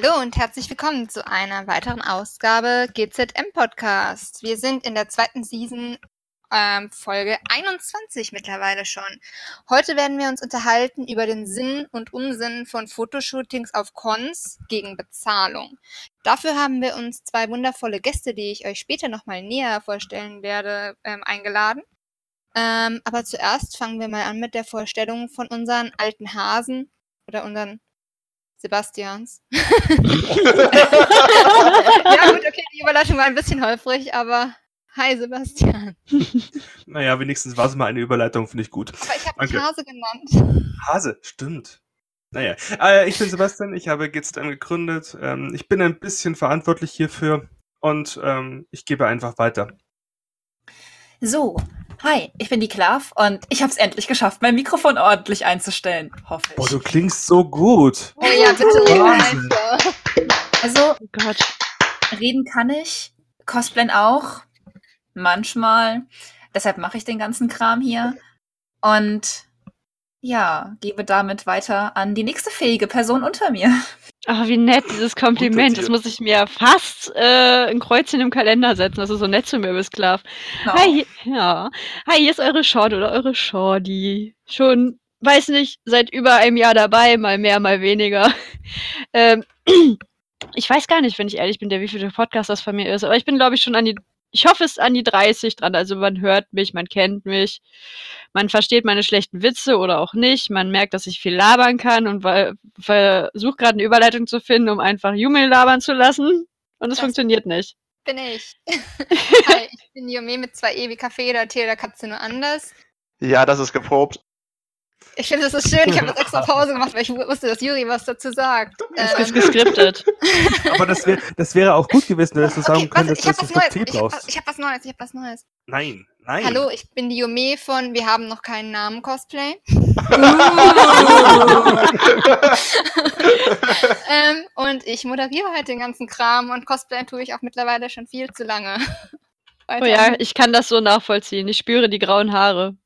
Hallo und herzlich willkommen zu einer weiteren Ausgabe GZM Podcast. Wir sind in der zweiten Season ähm, Folge 21 mittlerweile schon. Heute werden wir uns unterhalten über den Sinn und Unsinn von Fotoshootings auf Cons gegen Bezahlung. Dafür haben wir uns zwei wundervolle Gäste, die ich euch später nochmal näher vorstellen werde, ähm, eingeladen. Ähm, aber zuerst fangen wir mal an mit der Vorstellung von unseren alten Hasen oder unseren Sebastians. ja gut, okay, die Überleitung war ein bisschen holprig, aber hi Sebastian. naja, wenigstens war es mal eine Überleitung, finde ich gut. Aber ich habe dich Hase genannt. Hase, stimmt. Naja, äh, ich bin Sebastian, ich habe GZM gegründet. Ähm, ich bin ein bisschen verantwortlich hierfür und ähm, ich gebe einfach weiter. So, Hi, ich bin die Klav und ich habe es endlich geschafft, mein Mikrofon ordentlich einzustellen, hoffe ich. Boah, du klingst so gut. Oh ja, bitte. Also, oh Gott. reden kann ich, cosplayen auch, manchmal. Deshalb mache ich den ganzen Kram hier und ja, gebe damit weiter an die nächste fähige Person unter mir. Ach, wie nett, dieses Kompliment. Das muss ich mir fast äh, ein Kreuzchen im Kalender setzen, dass du so nett zu mir bist, Klav. Oh. Hi, ja. Hi, hier ist eure Short oder eure Shorty. Schon, weiß nicht, seit über einem Jahr dabei, mal mehr, mal weniger. Ähm, ich weiß gar nicht, wenn ich ehrlich bin, der wie viele Podcast das von mir ist, aber ich bin, glaube ich, schon an die ich hoffe es an die 30 dran. Also man hört mich, man kennt mich, man versteht meine schlechten Witze oder auch nicht. Man merkt, dass ich viel labern kann und versuche gerade eine Überleitung zu finden, um einfach Yume labern zu lassen. Und es funktioniert nicht. Bin ich. Hi, ich bin Yume mit zwei E wie Kaffee oder Tee oder Katze nur anders. Ja, das ist geprobt. Ich finde es so schön, ich habe jetzt extra Pause gemacht, weil ich wusste, dass Juri was dazu sagt. Das ähm. ist geskriptet. Aber das, wär, das wäre auch gut gewesen, wenn du sagen okay, könntest, dass du das brauchst. Ich habe was Neues, ich habe was Neues. Nein, nein. Hallo, ich bin die Yume von Wir haben noch keinen Namen Cosplay. ähm, und ich moderiere halt den ganzen Kram und Cosplay tue ich auch mittlerweile schon viel zu lange. oh ja, ich kann das so nachvollziehen. Ich spüre die grauen Haare.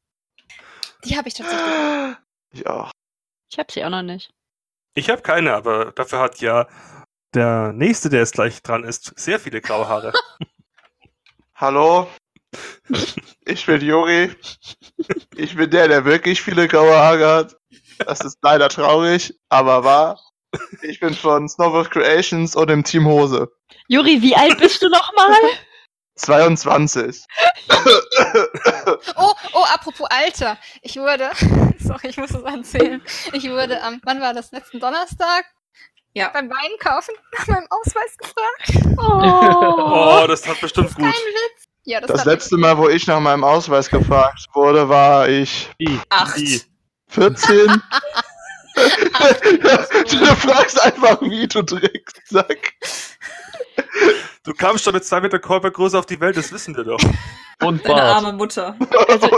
Die habe ich tatsächlich. Ja. Ich habe sie auch noch nicht. Ich habe keine, aber dafür hat ja der nächste, der jetzt gleich dran ist, sehr viele graue Haare. Hallo, ich bin Juri. Ich bin der, der wirklich viele graue Haare hat. Das ist leider traurig, aber wahr. Ich bin von Snowbird Creations und im Team Hose. Juri, wie alt bist du nochmal? 22. oh, oh, apropos Alter. Ich wurde, sorry, ich muss das erzählen. Ich wurde am, wann war das, letzten Donnerstag? Ja. Beim Wein kaufen nach meinem Ausweis gefragt. Oh, oh das hat bestimmt das gut. Kein Witz. Ja, das, das letzte Mal, wo ich nach meinem Ausweis gefragt wurde, war ich I, acht. 14. du fragst einfach, wie du Drecksack. Du kamst schon mit zwei Meter Körpergröße auf die Welt, das wissen wir doch. Und Deine arme Mutter. Also,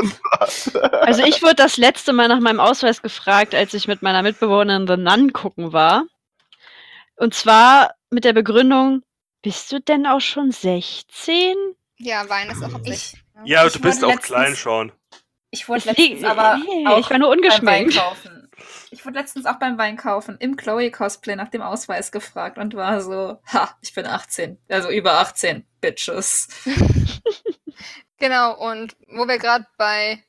also, ich wurde das letzte Mal nach meinem Ausweis gefragt, als ich mit meiner Mitbewohnerin The Nun gucken war. Und zwar mit der Begründung, bist du denn auch schon 16? Ja, Wein ist auch ab 16. Ja, du bist auch letztens, klein schon. Ich wollte letztens aber nee, auch ich war nur ungeschminkt. kaufen. Ich wurde letztens auch beim Weinkaufen im Chloe-Cosplay nach dem Ausweis gefragt und war so, ha, ich bin 18. Also über 18, Bitches. genau, und wo wir gerade bei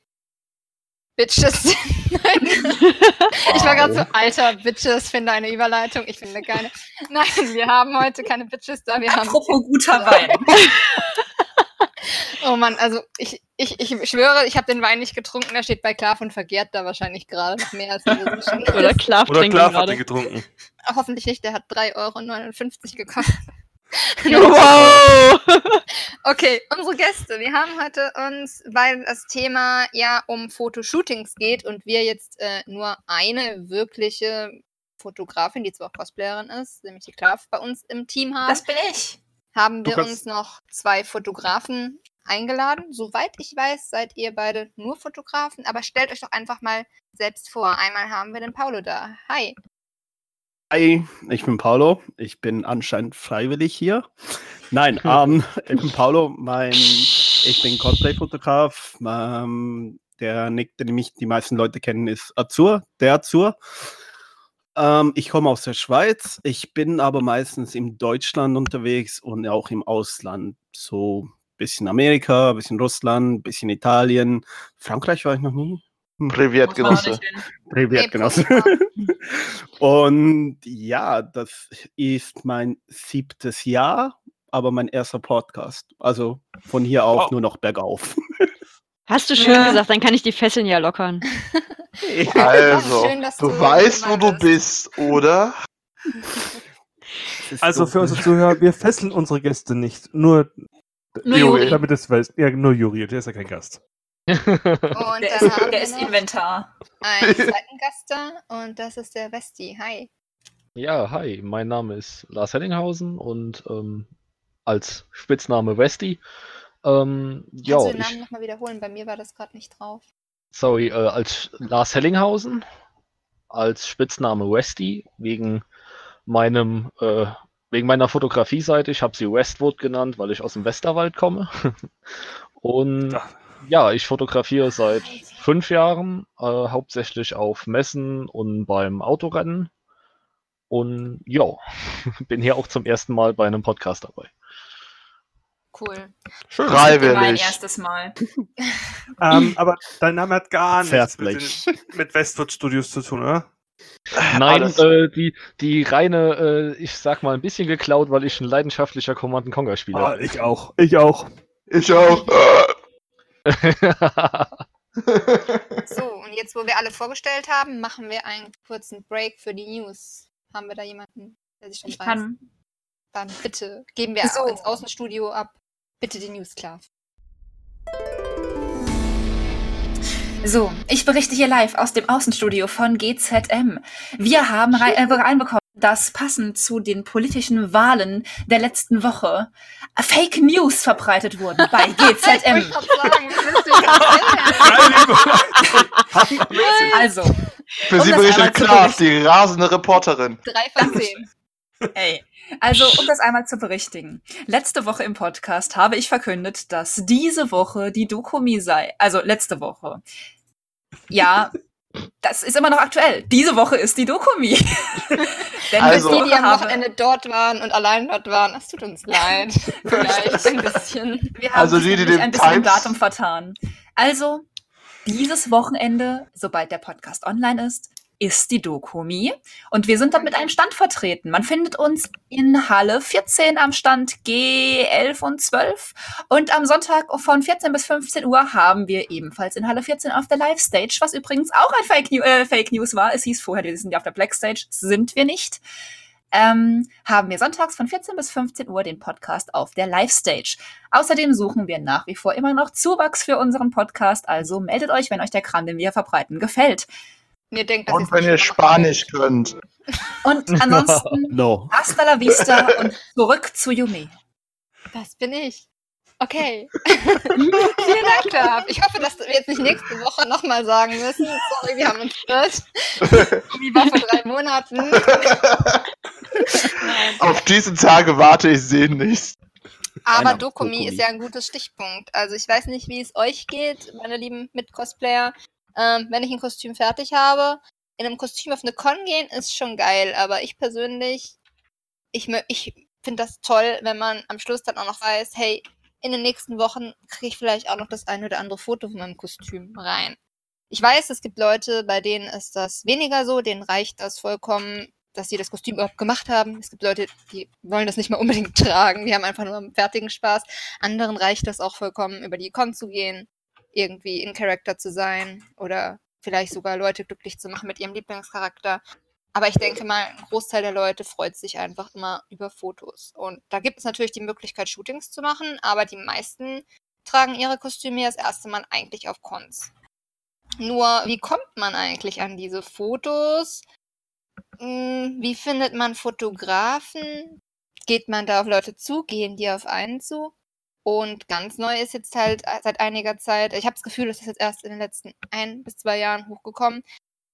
Bitches sind. ich war gerade so, alter, Bitches, finde eine Überleitung. Ich finde keine. Nein, wir haben heute keine Bitches da. Wir Apropos haben guter Wein. Oh Mann, also ich, ich, ich schwöre, ich habe den Wein nicht getrunken. Der steht bei Klav und vergehrt da wahrscheinlich gerade noch mehr als. Oder Klav Oder Klav hat den getrunken. Hoffentlich nicht, der hat 3,59 Euro gekostet. wow! okay, unsere Gäste. Wir haben heute uns, weil das Thema ja um Fotoshootings geht und wir jetzt äh, nur eine wirkliche Fotografin, die zwar auch Cosplayerin ist, nämlich die Klav, bei uns im Team haben. Das bin ich haben wir uns noch zwei Fotografen eingeladen. Soweit ich weiß, seid ihr beide nur Fotografen, aber stellt euch doch einfach mal selbst vor. Einmal haben wir den Paulo da. Hi. Hi, ich bin Paulo. Ich bin anscheinend freiwillig hier. Nein, ähm, ich bin Paulo. Mein, ich bin Cosplay-Fotograf. Ähm, der Nick, den mich die meisten Leute kennen, ist Azur, der Azur. Ähm, ich komme aus der Schweiz. Ich bin aber meistens in Deutschland unterwegs und auch im Ausland. So ein bisschen Amerika, ein bisschen Russland, ein bisschen Italien. Frankreich war ich noch nie. Hm. Privat Genosse. Privat Genosse. und ja, das ist mein siebtes Jahr, aber mein erster Podcast. Also von hier auf wow. nur noch bergauf. Hast du schön ja. gesagt, dann kann ich die Fesseln ja lockern. Also, Schön, du, du weißt, wo du bist, oder? Also für unsere Zuhörer, wir fesseln unsere Gäste nicht. Nur, nur Juri. Damit es weiß. Ja, nur Juri, der ist ja kein Gast. Und der, ist, der ist Inventar. Einen zweiten Gast da und das ist der Westi. Hi. Ja, hi, mein Name ist Lars Hellinghausen und ähm, als Spitzname Westi. Ähm, Kannst ja, du den Namen nochmal wiederholen? Bei mir war das gerade nicht drauf. Sorry, äh, als Lars Hellinghausen, als Spitzname Westy, wegen meinem, äh, wegen meiner Fotografie-Seite. Ich habe sie Westwood genannt, weil ich aus dem Westerwald komme. Und ja, ich fotografiere seit fünf Jahren, äh, hauptsächlich auf Messen und beim Autorennen. Und ja, bin hier auch zum ersten Mal bei einem Podcast dabei. Cool. Schön. Freiwillig. Mein erstes Mal. ähm, aber dein Name hat gar nichts mit, mit Westwood Studios zu tun, oder? Nein, äh, die, die reine, äh, ich sag mal, ein bisschen geklaut, weil ich ein leidenschaftlicher Command Conquer Spieler ah, bin. Ich auch. Ich auch. Ich auch. so, und jetzt, wo wir alle vorgestellt haben, machen wir einen kurzen Break für die News. Haben wir da jemanden, der sich schon ich weiß? Kann. Dann bitte geben wir so. ins Außenstudio ab. Bitte die News klar. So, ich berichte hier live aus dem Außenstudio von GZM. Wir haben äh, reinbekommen, dass passend zu den politischen Wahlen der letzten Woche Fake News verbreitet wurden bei GZM. also. Für Sie berichtet Klaas, die rasende Reporterin. Drei von zehn. Hey, also, um das einmal zu berichtigen. Letzte Woche im Podcast habe ich verkündet, dass diese Woche die Dokumi sei. Also, letzte Woche. Ja, das ist immer noch aktuell. Diese Woche ist die Dokumi. Denn also, die, die am Wochenende dort waren und allein dort waren, es tut uns leid. Vielleicht ein bisschen. Wir haben also die, die ein bisschen im Datum vertan. Also, dieses Wochenende, sobald der Podcast online ist, ist die Dokumi. Und wir sind dort mit einem Stand vertreten. Man findet uns in Halle 14 am Stand G11 und 12. Und am Sonntag von 14 bis 15 Uhr haben wir ebenfalls in Halle 14 auf der Live-Stage, was übrigens auch ein Fake, New äh, Fake News war. Es hieß vorher, wir sind ja auf der Black Stage. Sind wir nicht. Ähm, haben wir sonntags von 14 bis 15 Uhr den Podcast auf der Live-Stage. Außerdem suchen wir nach wie vor immer noch Zuwachs für unseren Podcast, also meldet euch, wenn euch der Kram, den wir verbreiten, gefällt. Mir denkt, und wenn ihr Spanisch könnt. Und ansonsten no. hasta la vista und zurück zu Yumi. Das bin ich. Okay. Vielen Dank, Tab. Ich hoffe, dass wir jetzt nicht nächste Woche nochmal sagen müssen. Sorry, wir haben uns gehört. Wie war vor drei Monaten. Auf diese Tage warte ich sehnlichst. Aber Dokumi ist ja ein gutes Stichpunkt. Also ich weiß nicht, wie es euch geht, meine lieben Mit-Cosplayer ähm, wenn ich ein Kostüm fertig habe. In einem Kostüm auf eine Con gehen ist schon geil, aber ich persönlich, ich, ich finde das toll, wenn man am Schluss dann auch noch weiß, hey, in den nächsten Wochen kriege ich vielleicht auch noch das eine oder andere Foto von meinem Kostüm rein. Ich weiß, es gibt Leute, bei denen ist das weniger so, denen reicht das vollkommen, dass sie das Kostüm überhaupt gemacht haben. Es gibt Leute, die wollen das nicht mal unbedingt tragen, die haben einfach nur einen fertigen Spaß. Anderen reicht das auch vollkommen, über die Con zu gehen irgendwie in Charakter zu sein oder vielleicht sogar Leute glücklich zu machen mit ihrem Lieblingscharakter. Aber ich denke mal, ein Großteil der Leute freut sich einfach immer über Fotos. Und da gibt es natürlich die Möglichkeit, Shootings zu machen, aber die meisten tragen ihre Kostüme das erste Mal eigentlich auf Cons. Nur, wie kommt man eigentlich an diese Fotos? Hm, wie findet man Fotografen? Geht man da auf Leute zu? Gehen die auf einen zu? Und ganz neu ist jetzt halt äh, seit einiger Zeit, ich habe das Gefühl, das ist jetzt erst in den letzten ein bis zwei Jahren hochgekommen,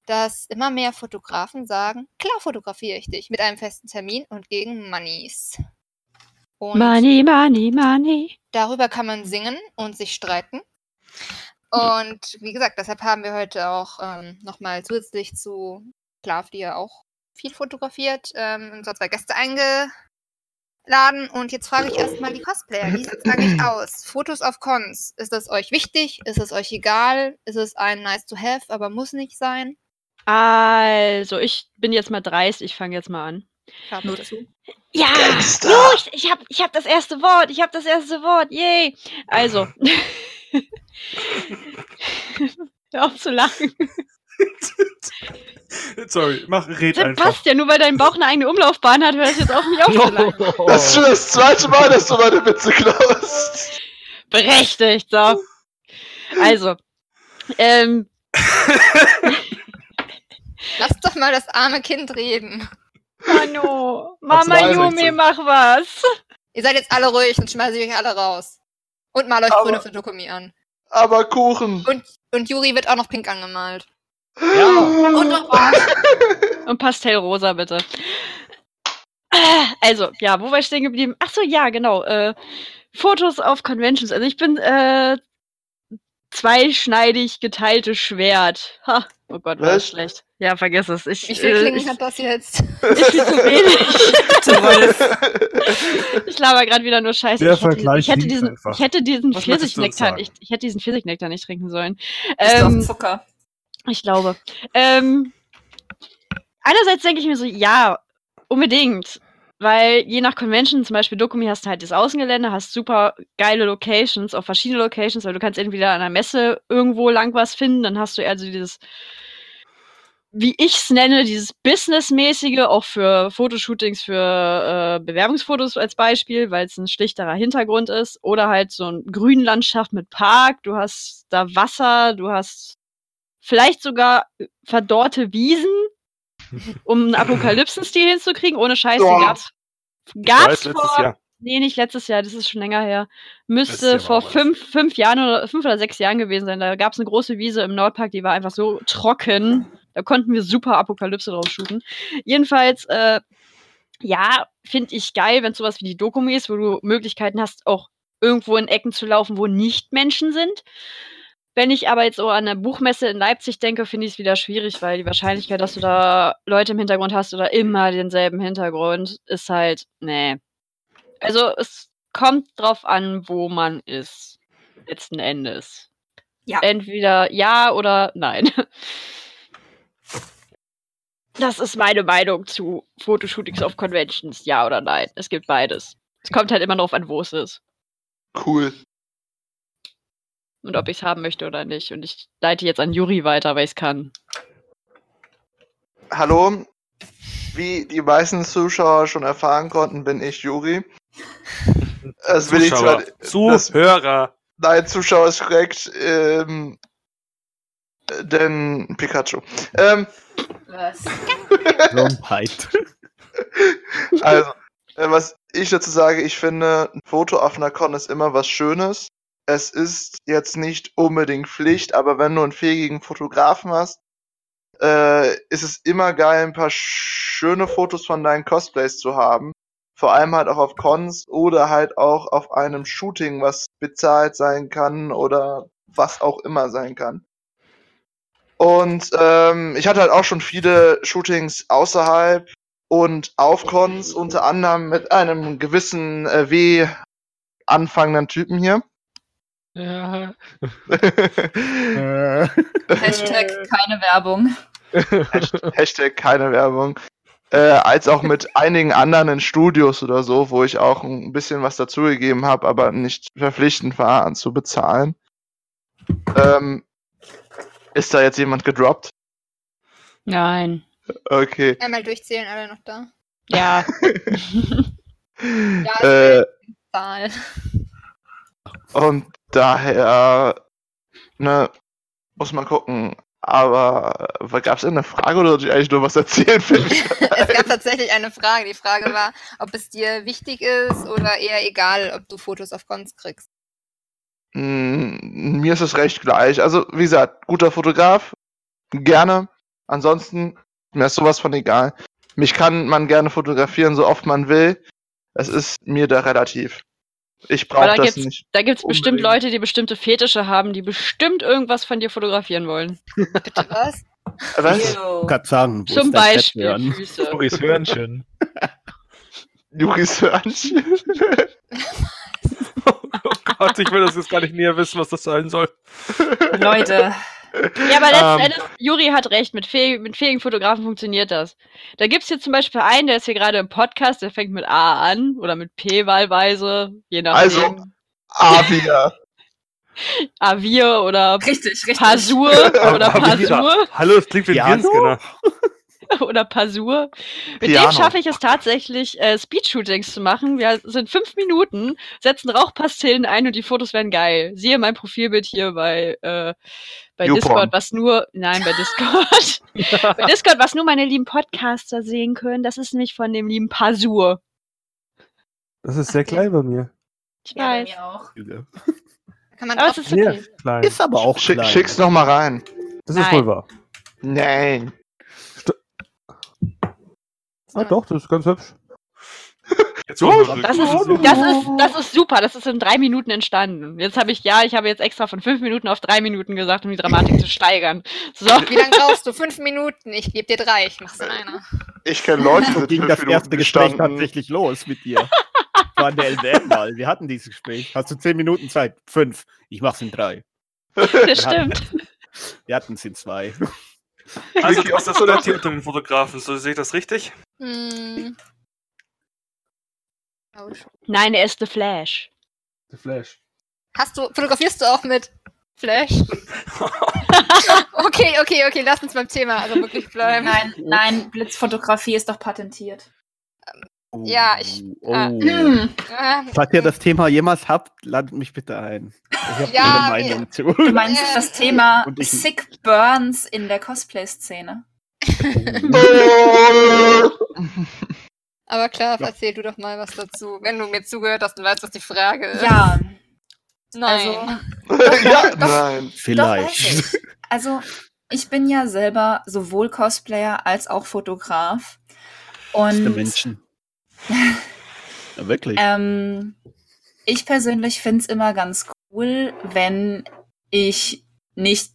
dass immer mehr Fotografen sagen, klar fotografiere ich dich mit einem festen Termin und gegen Moneys. Und money, money, money. Darüber kann man singen und sich streiten. Und wie gesagt, deshalb haben wir heute auch ähm, nochmal zusätzlich zu Klav, die ja auch viel fotografiert, ähm, und zwar zwei Gäste eingeladen. Und jetzt frage ich erstmal die Cosplayer, wie sieht es eigentlich aus? Fotos auf Cons, ist das euch wichtig? Ist es euch egal? Ist es ein nice to have, aber muss nicht sein? Also, ich bin jetzt mal dreist, ich fange jetzt mal an. Hab Nur das. zu. Ja, Gangster. jo, ich, ich habe ich hab das erste Wort, ich habe das erste Wort, yay. Also. Hör auf zu lachen. Sorry, mach, red Das einfach. passt ja, nur weil dein Bauch eine eigene Umlaufbahn hat, hör ich jetzt auf, mich aufzulachen. Das ist schon das zweite Mal, dass du meine Witze klaust. Berechtigt, so. Also. Ähm, Lass doch mal das arme Kind reden. Mano, Mama. Yumi, mach was. Ihr seid jetzt alle ruhig, sonst schmeiße ich euch alle raus. Und mal euch Aber- grüne für Dokumi an. Aber Kuchen. Und, und Juri wird auch noch pink angemalt. Ja, Und noch Und Pastellrosa, bitte. Äh, Also, ja, wo war ich stehen geblieben? Ach so, ja, genau. Äh, Fotos auf Conventions. Also ich bin äh, zweischneidig geteiltes Schwert. Ha. Oh Gott, war das Was? schlecht. Ja, vergiss es. Ich, Wie viel äh, Klingen ich, hat das jetzt? ich viel zu wenig. ich laber gerade wieder nur Scheiße. Der ich, hätte, ich, hätte diesen, einfach. ich hätte diesen Pfirsichnektar, ich, ich hätte diesen Pfirsichnektar nicht trinken sollen. Ähm, auf Zucker? Ich glaube. Ähm, einerseits denke ich mir so, ja, unbedingt. Weil je nach Convention, zum Beispiel Dokumi, hast du halt das Außengelände, hast super geile Locations, auch verschiedene Locations, weil du kannst entweder an einer Messe irgendwo lang was finden, dann hast du also dieses, wie ich es nenne, dieses Businessmäßige, auch für Fotoshootings, für äh, Bewerbungsfotos als Beispiel, weil es ein schlichterer Hintergrund ist. Oder halt so ein Grünlandschaft mit Park, du hast da Wasser, du hast vielleicht sogar verdorrte Wiesen, um einen Apokalypsen-Stil hinzukriegen. Ohne Scheiße Ja. gab's. Gab's weiß, vor, Jahr. nee, nicht letztes Jahr, das ist schon länger her. Müsste Jahr vor fünf, fünf Jahren oder fünf oder sechs Jahren gewesen sein. Da gab's eine große Wiese im Nordpark, die war einfach so trocken. Da konnten wir super Apokalypse drauf shooten. Jedenfalls, äh, ja, finde ich geil, wenn sowas wie die Dokumi ist, wo du Möglichkeiten hast, auch irgendwo in Ecken zu laufen, wo nicht Menschen sind. Wenn ich aber jetzt so an eine Buchmesse in Leipzig denke, finde ich es wieder schwierig, weil die Wahrscheinlichkeit, dass du da Leute im Hintergrund hast oder immer denselben Hintergrund, ist halt, nee. Also es kommt drauf an, wo man ist. Letzten Endes. Ja. Entweder ja oder nein. Das ist meine Meinung zu Fotoshootings auf Conventions. Ja oder nein. Es gibt beides. Es kommt halt immer drauf an, wo es ist. Cool. Und ob ich es haben möchte oder nicht. Und ich leite jetzt an Juri weiter, weil ich es kann. Hallo. Wie die meisten Zuschauer schon erfahren konnten, bin ich Juri. Das will ich zwar. Zuschauer. Das, Zuhörer. nein, Zuschauer ist korrekt. Ähm, denn Pikachu. Ähm, Was? Blondheit. also, äh, was ich dazu sage, ich finde, ein Foto auf einer Con ist immer was Schönes. Es ist jetzt nicht unbedingt Pflicht, aber wenn du einen fähigen Fotografen hast, äh, ist es immer geil, ein paar schöne Fotos von deinen Cosplays zu haben. Vor allem halt auch auf Cons oder halt auch auf einem Shooting, was bezahlt sein kann oder was auch immer sein kann. Und ähm, ich hatte halt auch schon viele Shootings außerhalb und auf Cons, unter anderem mit einem gewissen äh, W anfangenden Typen hier. Ja. Äh, Hashtag keine Werbung. Hashtag, keine Werbung. Äh, als auch mit einigen anderen in Studios oder so, wo ich auch ein bisschen was dazugegeben habe, aber nicht verpflichtend war, zu bezahlen. Ähm, ist da jetzt jemand gedroppt? Nein. Okay. Einmal durchzählen, alle noch da. Ja. Ja, Äh, Zahl. und daher, ne, muss man gucken. Aber gab es eine Frage oder sollte ich eigentlich nur was erzählen? Es gab tatsächlich eine Frage. Die Frage war, ob es dir wichtig ist oder eher egal, ob du Fotos auf Cons kriegst. Mm, Mir ist es recht gleich. Also, wie gesagt, guter Fotograf, gerne. Ansonsten, mir ist sowas von egal. Mich kann man gerne fotografieren, so oft man will. Es ist mir da relativ. Ich brauche da das gibt's, nicht. da gibt's bestimmt unbedingt. Leute, die bestimmte Fetische haben, die bestimmt irgendwas von dir fotografieren wollen. Bitte was? Was? Kann sagen, wo Zum Beispiel? Füße. Juris Hörnchen. Juris Hörnchen. Oh Gott, ich will das jetzt gar nicht näher wissen, was das sein soll. Leute, Ja, aber letzten Ähm. Endes, Juri hat recht, mit, fähig, mit fähigen Fotografen funktioniert das. Da gibt's hier zum Beispiel einen, der ist hier gerade im Podcast, der fängt mit A an oder mit P wahlweise, je nachdem. Also- Avia. Avir oder richtig, richtig. Pasur oder. Pasur Hallo, das klingt wie ein Piano? Virenscanner. oder Pasur. Mit Piano. dem schaffe ich es tatsächlich, äh, Speed-Shootings zu machen. Wir sind fünf Minuten, setzen Rauchpastillen ein und die Fotos werden geil. Siehe mein Profilbild hier bei, äh, bei YouPorn. Discord, was nur, nein, bei Discord. bei Discord, was nur meine lieben Podcaster sehen können. Das ist nämlich von dem lieben Pasur. Das ist sehr klein bei mir. Ich Ja, bei weiß. mir auch. Kann man Aber es ist Sehr okay. klein. Ist aber auch Schick, klein. schick's noch mal rein. Das ist Nein. wohl wahr. Nein. Ah doch, das ist ganz hübsch. Jetzt Oh, wollen wir Das ist, das ist, das ist super. Das ist in drei Minuten entstanden. Jetzt habe ich, ja, ich habe jetzt extra von fünf Minuten auf drei Minuten gesagt, um die Dramatik zu steigern. So. Wie lange brauchst du? Fünf Minuten. Ich gebe dir drei. Ich mach's in einer. Ich kenne Leute, die ging das Minuten erste Gespräch gestanden. tatsächlich los mit dir. War an der LWM mal. Wir hatten dieses Gespräch. Hast du zehn Minuten Zeit? Fünf. Ich mach's in drei. Das stimmt. Wir hatten es in zwei. Also du bist das Dirty unter den Fotografen, so sehe ich das richtig? Hm. Schon. Nein, er ist The Flash. The Flash. Hast du, fotografierst du auch mit Flash? okay, okay, okay, lass uns beim Thema also wirklich bleiben. Nein, nein, Blitzfotografie ist doch patentiert. Ja, ich- Oh. ah. Hm. Ah, Falls ihr das Thema jemals habt, ladet mich bitte ein. Ich habe Ja, eine Meinung zu. Du meinst Ja. das Thema ich- Sick Burns in der Cosplay-Szene? aber klar, erzähl du doch mal was dazu. Wenn du mir zugehört hast und weißt, was die Frage ist. Ja, Nein. also, ja, doch. nein. doch Vielleicht. ich. Also, ich bin ja selber sowohl Cosplayer als auch Fotograf. Und Menschen. Ja, wirklich. Ähm, ich persönlich finde es immer ganz cool, wenn ich nicht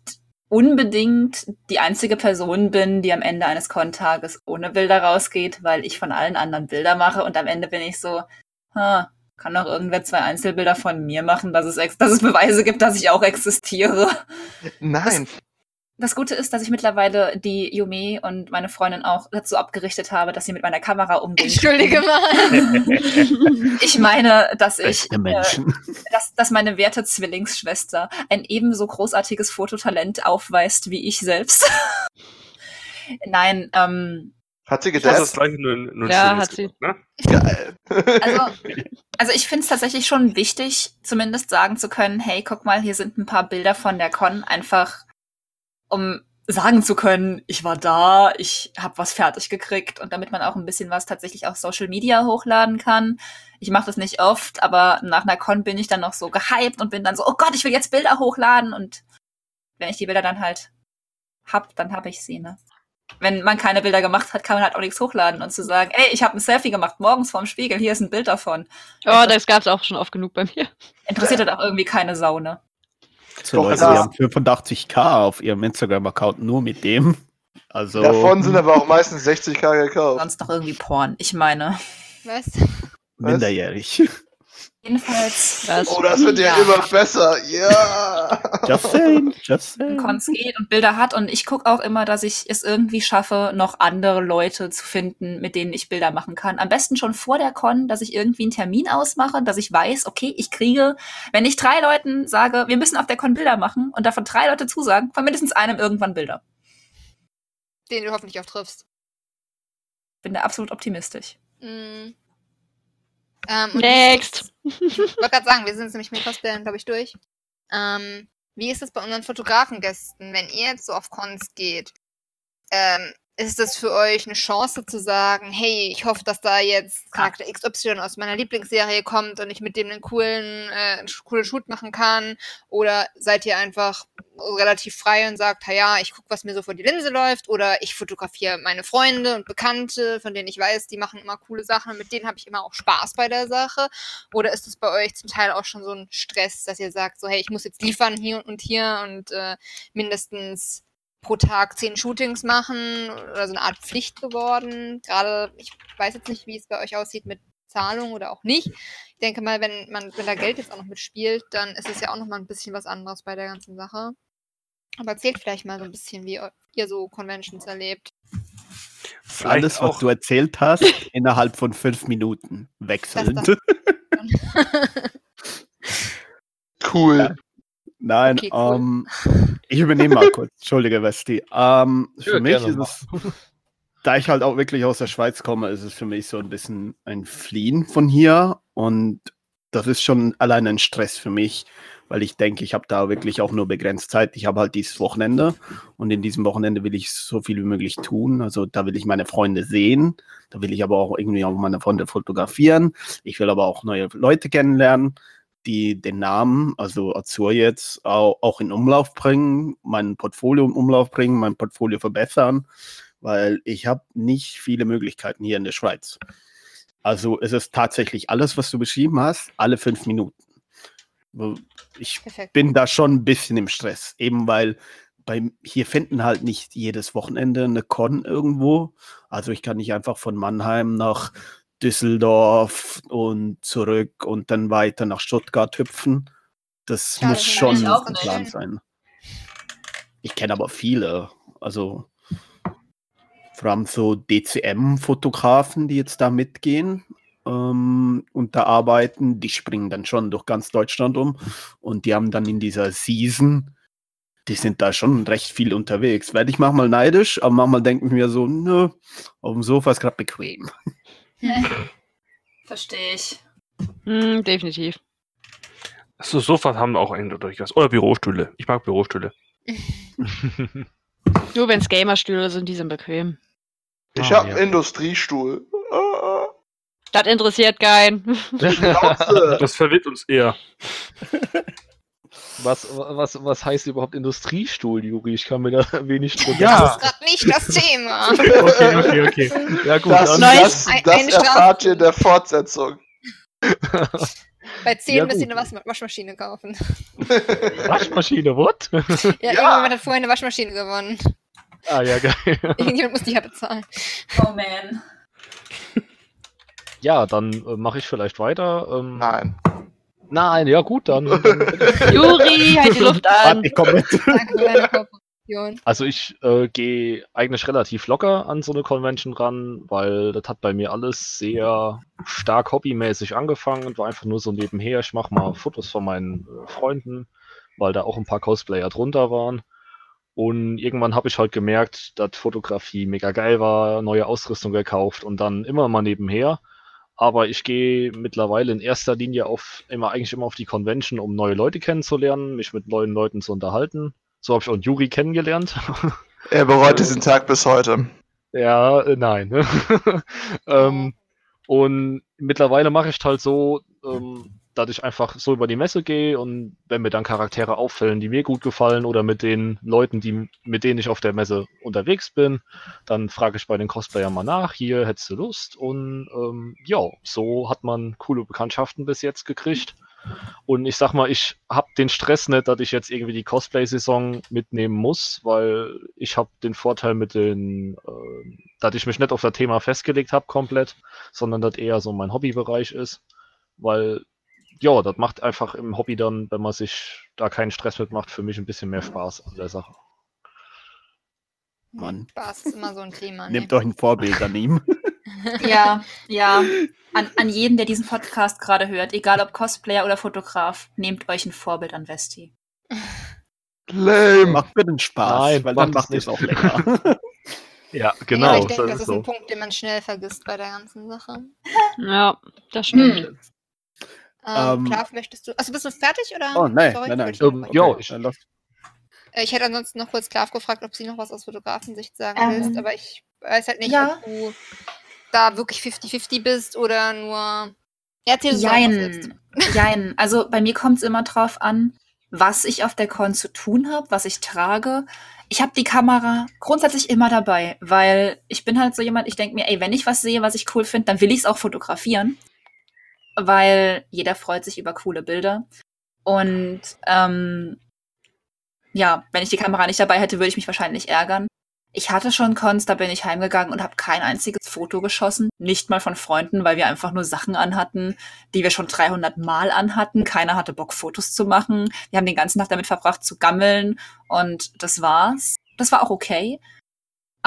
unbedingt die einzige Person bin, die am Ende eines Kontages ohne Bilder rausgeht, weil ich von allen anderen Bilder mache und am Ende bin ich so, ha, kann doch irgendwer zwei Einzelbilder von mir machen, dass es, ex dass es Beweise gibt, dass ich auch existiere. Nein. Das Gute ist, dass ich mittlerweile die Yume und meine Freundin auch dazu abgerichtet habe, dass sie mit meiner Kamera umgehen. Entschuldige mal. Ich meine, dass ich, äh, Menschen. dass, dass meine werte Zwillingsschwester ein ebenso großartiges Fototalent aufweist wie ich selbst. Nein, ähm, Hat sie Das ist das gedacht? gleiche, nur, nur ein Ja, hat sie. Ne? Geil. also, also ich finde es tatsächlich schon wichtig, zumindest sagen zu können, hey, guck mal, hier sind ein paar Bilder von der Con, einfach um sagen zu können, ich war da, ich habe was fertig gekriegt und damit man auch ein bisschen was tatsächlich auf Social Media hochladen kann. Ich mache das nicht oft, aber nach einer Con bin ich dann noch so gehypt und bin dann so, oh Gott, ich will jetzt Bilder hochladen und wenn ich die Bilder dann halt hab, dann habe ich sie, ne? Wenn man keine Bilder gemacht hat, kann man halt auch nichts hochladen und zu sagen, ey, ich habe ein Selfie gemacht morgens vorm Spiegel, hier ist ein Bild davon. Oh, das gab's auch schon oft genug bei mir. Interessiert halt auch irgendwie keine Sau, ne? So Doch, Leute, die haben 85k auf ihrem Instagram-Account nur mit dem. Also. Davon sind aber auch meistens 60k gekauft. Sonst noch irgendwie Porn. Ich meine. Was? minderjährig. Jedenfalls, Was? Oh, das wird ja, immer besser. Ja. Just saying, just saying. Cons geht und Bilder hat und ich gucke auch immer, dass ich es irgendwie schaffe, noch andere Leute zu finden, mit denen ich Bilder machen kann. Am besten schon vor der Con, dass ich irgendwie einen Termin ausmache, dass ich weiß, okay, ich kriege, wenn ich drei Leuten sage, wir müssen auf der Con Bilder machen und davon drei Leute zusagen, von mindestens einem irgendwann Bilder. Den du hoffentlich auch triffst. Bin da absolut optimistisch. Mm. Ähm, Next. Ich wollte gerade sagen, wir sind jetzt nämlich mit Cosplayern, glaube ich, durch. Ähm, wie ist es bei unseren Fotografengästen, wenn ihr jetzt so auf Cons geht? Ähm, ist es für euch eine Chance zu sagen, hey, ich hoffe, dass da jetzt Charakter XY aus meiner Lieblingsserie kommt und ich mit dem einen coolen, äh, einen coolen Shoot machen kann? Oder seid ihr einfach relativ frei und sagt, ja, ich gucke, was mir so vor die Linse läuft? Oder ich fotografiere meine Freunde und Bekannte, von denen ich weiß, die machen immer coole Sachen und mit denen habe ich immer auch Spaß bei der Sache? Oder ist es bei euch zum Teil auch schon so ein Stress, dass ihr sagt, so, hey, ich muss jetzt liefern hier und hier und äh, mindestens pro Tag zehn Shootings machen oder so eine Art Pflicht geworden. Gerade, ich weiß jetzt nicht, wie es bei euch aussieht mit Zahlung oder auch nicht. Ich denke mal, wenn man, wenn da Geld jetzt auch noch mitspielt, dann ist es ja auch noch mal ein bisschen was anderes bei der ganzen Sache. Aber erzählt vielleicht mal so ein bisschen, wie ihr so Conventions erlebt. Vielleicht Alles, was du erzählt hast, innerhalb von fünf Minuten wechselnd. cool. Ja. Nein, okay, cool. ähm, ich übernehme mal kurz. Entschuldige, Westi. Ähm, ja, für mich ist es, da ich halt auch wirklich aus der Schweiz komme, ist es für mich so ein bisschen ein Fliehen von hier. Und das ist schon allein ein Stress für mich, weil ich denke, ich habe da wirklich auch nur begrenzt Zeit. Ich habe halt dieses Wochenende und in diesem Wochenende will ich so viel wie möglich tun. Also da will ich meine Freunde sehen, da will ich aber auch irgendwie auch meine Freunde fotografieren. Ich will aber auch neue Leute kennenlernen, die den Namen, also Azur jetzt, auch, auch in Umlauf bringen, mein Portfolio in Umlauf bringen, mein Portfolio verbessern, weil ich habe nicht viele Möglichkeiten hier in der Schweiz. Also es ist tatsächlich alles, was du beschrieben hast, alle fünf Minuten. Ich Perfekt. bin da schon ein bisschen im Stress, eben weil bei, hier finden halt nicht jedes Wochenende eine Con irgendwo. Also ich kann nicht einfach von Mannheim nach Düsseldorf und zurück und dann weiter nach Stuttgart hüpfen. Das ja, muss schon ein Plan sein. Ich kenne aber viele, also vor allem so DCM-Fotografen, die jetzt da mitgehen ähm, und da arbeiten, die springen dann schon durch ganz Deutschland um und die haben dann in dieser Season, die sind da schon recht viel unterwegs. Werde ich manchmal neidisch, aber manchmal denke ich mir so, nö, auf dem Sofa ist gerade bequem. Verstehe ich. Mm, definitiv. So, Sofas haben auch eigentlich durchaus. Oder Bürostühle. Ich mag Bürostühle. Nur wenn es Gamerstühle sind, die sind bequem. Ich ah, habe einen ja. Industriestuhl. Das interessiert keinen. das verwirrt uns eher. Was, was, was heißt überhaupt Industriestuhl, Juri? Ich kann mir da wenig drunter Ja, das ist gerade nicht das Thema. okay, okay, okay. Ja, gut. Das, das, das, das erfahrt ihr in der Fortsetzung. Bei 10 ja, müsst ihr eine Waschmaschine kaufen. Waschmaschine, what? Ja, ja. irgendjemand hat vorher eine Waschmaschine gewonnen. Ah, ja, geil. Irgendjemand muss die ja bezahlen. Oh man. Ja, dann äh, mache ich vielleicht weiter. Ähm, Nein. Nein, ja gut, dann. dann Juri, halt die Luft an. Ich komme mit. Also ich äh, gehe eigentlich relativ locker an so eine Convention ran, weil das hat bei mir alles sehr stark hobbymäßig angefangen und war einfach nur so nebenher. Ich mache mal Fotos von meinen äh, Freunden, weil da auch ein paar Cosplayer drunter waren. Und irgendwann habe ich halt gemerkt, dass Fotografie mega geil war, neue Ausrüstung gekauft und dann immer mal nebenher. Aber ich gehe mittlerweile in erster Linie auf immer eigentlich immer auf die Convention, um neue Leute kennenzulernen, mich mit neuen Leuten zu unterhalten. So habe ich auch Juri kennengelernt. Er bereut diesen Tag bis heute. Ja, äh, nein. ähm, und mittlerweile mache ich halt so, ähm, dass ich einfach so über die Messe gehe und wenn mir dann Charaktere auffällen, die mir gut gefallen oder mit den Leuten, die, mit denen ich auf der Messe unterwegs bin, dann frage ich bei den Cosplayern mal nach, hier hättest du Lust und ähm, ja, so hat man coole Bekanntschaften bis jetzt gekriegt. Und ich sag mal, ich habe den Stress nicht, dass ich jetzt irgendwie die Cosplay-Saison mitnehmen muss, weil ich habe den Vorteil mit den, äh, dass ich mich nicht auf das Thema festgelegt habe komplett, sondern dass eher so mein Hobbybereich ist, weil ja, das macht einfach im Hobby dann, wenn man sich da keinen Stress mitmacht, für mich ein bisschen mehr Spaß an der Sache. Mann. Spaß ist immer so ein Thema. Nehmt ne? euch ein Vorbild an ihm. ja, ja. An, an jeden, der diesen Podcast gerade hört, egal ob Cosplayer oder Fotograf, nehmt euch ein Vorbild an Vesti. Lame. Macht mir den Spaß, Nein, weil dann macht ihr es auch länger. ja, genau. Ja, ich denke, das, das ist so. ein Punkt, den man schnell vergisst bei der ganzen Sache. Ja, das stimmt. Hm. Ähm, ähm, Klav, möchtest du. Also bist du fertig oder? Oh, nein, Sorry, nein, nein. Um, okay. Jo, ich, äh, ich hätte ansonsten noch kurz Klav gefragt, ob sie noch was aus Fotografensicht sagen ähm, willst, aber ich weiß halt nicht, ja. ob du da wirklich 50-50 bist oder nur. Erzähl Jein. Jein. Also bei mir kommt es immer drauf an, was ich auf der Con zu tun habe, was ich trage. Ich habe die Kamera grundsätzlich immer dabei, weil ich bin halt so jemand, ich denke mir, ey, wenn ich was sehe, was ich cool finde, dann will ich es auch fotografieren weil jeder freut sich über coole Bilder. Und ähm, ja, wenn ich die Kamera nicht dabei hätte, würde ich mich wahrscheinlich ärgern. Ich hatte schon Cons, da bin ich heimgegangen und habe kein einziges Foto geschossen. Nicht mal von Freunden, weil wir einfach nur Sachen anhatten, die wir schon 300 Mal anhatten. Keiner hatte Bock, Fotos zu machen. Wir haben den ganzen Tag damit verbracht, zu gammeln und das war's. Das war auch okay.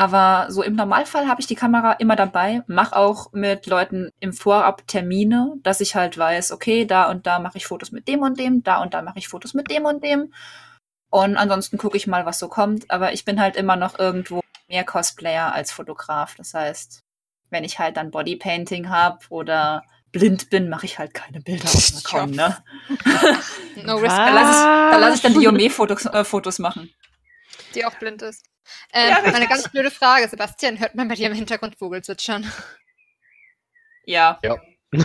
Aber so im Normalfall habe ich die Kamera immer dabei, mache auch mit Leuten im Vorab Termine, dass ich halt weiß, okay, da und da mache ich Fotos mit dem und dem, da und da mache ich Fotos mit dem und dem. Und ansonsten gucke ich mal, was so kommt. Aber ich bin halt immer noch irgendwo mehr Cosplayer als Fotograf. Das heißt, wenn ich halt dann Bodypainting habe oder blind bin, mache ich halt keine Bilder auf einer Con, ne? no risk. Da lasse ich, lass ich, dann die Jome-Fotos äh, Fotos machen. Die auch blind ist. Ähm, ja, eine ganz blöde Frage, Sebastian. Hört man bei dir im Hintergrund Vogel zwitschern? Ja. Ja.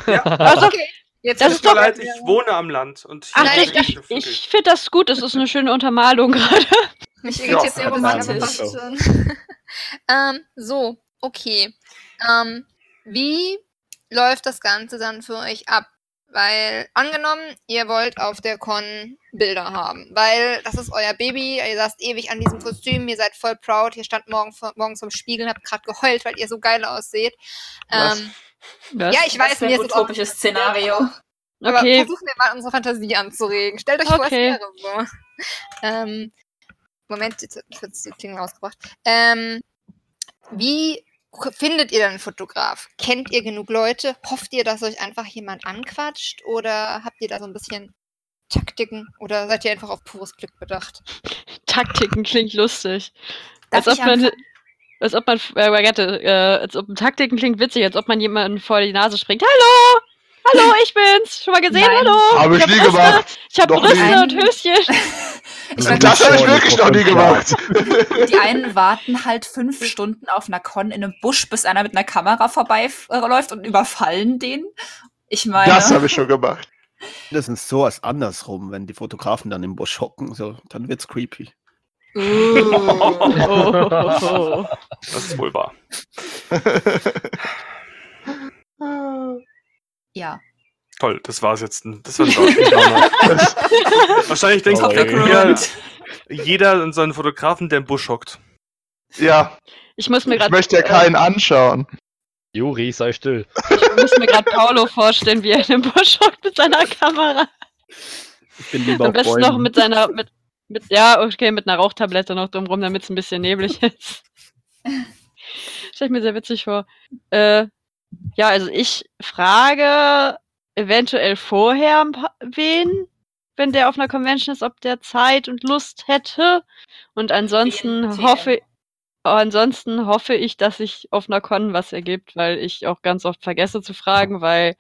ja. Also, okay. Jetzt das ist doch leid, ich wohne am Land. Und Ach, Nein, ich, ich, ich finde das gut, das ist eine schöne Untermalung gerade. Mich irritiert sehr romantisch. ähm, so, okay. Ähm, wie läuft das Ganze dann für euch ab? Weil angenommen, ihr wollt auf der Con Bilder haben, weil das ist euer Baby, ihr saßt ewig an diesem Kostüm, ihr seid voll proud, ihr stand morgen, morgens vom Spiegel und habt gerade geheult, weil ihr so geil ausseht. Ähm, was? Ja, ich weiß, mir ist ein utopisches Szenario. Aber okay. versuchen wir mal unsere Fantasie anzuregen. Stellt euch vor, es wäre so. Ähm, Moment, jetzt wird die Klingel rausgebracht. Ähm, wie findet ihr dann einen Fotograf? Kennt ihr genug Leute? Hofft ihr, dass euch einfach jemand anquatscht? Oder habt ihr da so ein bisschen Taktiken? Oder seid ihr einfach auf pures Glück bedacht? Taktiken klingt lustig. Darf als ob man, als ob man, äh, äh, als ob Taktiken klingt witzig, als ob man jemanden vor die Nase springt. Hallo! Hallo, ich bin's! Schon mal gesehen? Nein. Hallo! Habe ich, ich nie Brüste. gemacht. Ich habe Brüste nie. und Höschen. Ich das habe ich wirklich noch nie gemacht. Die einen warten halt fünf Stunden auf einer Con in einem Busch, bis einer mit einer Kamera vorbeiläuft und überfallen den. Ich meine. Das habe ich schon gemacht. Das ist so als andersrum, wenn die Fotografen dann im Busch hocken, so, dann wird's creepy. Oh. Das ist wohl wahr. ja. Toll, das war's jetzt. Das war das Wahrscheinlich denkst du, jeder, jeder in seinen Fotografen, der im Busch hockt. Ja. Ich muss mir gerade. Ich möchte ja keinen anschauen. Juri, sei still. Ich muss mir gerade Paolo vorstellen, wie er in dem Busch hockt mit seiner Kamera. Ich bin lieber Am besten noch mit seiner, mit, mit, ja, okay, mit einer Rauchtablette noch drumrum, damit es ein bisschen neblig ist. Stell ich mir sehr witzig vor. Äh, ja, also ich frage eventuell vorher wen, wenn der auf einer Convention ist, ob der Zeit und Lust hätte. Und ansonsten hoffe, ansonsten hoffe ich, dass sich auf einer Con was ergibt, weil ich auch ganz oft vergesse zu fragen, weil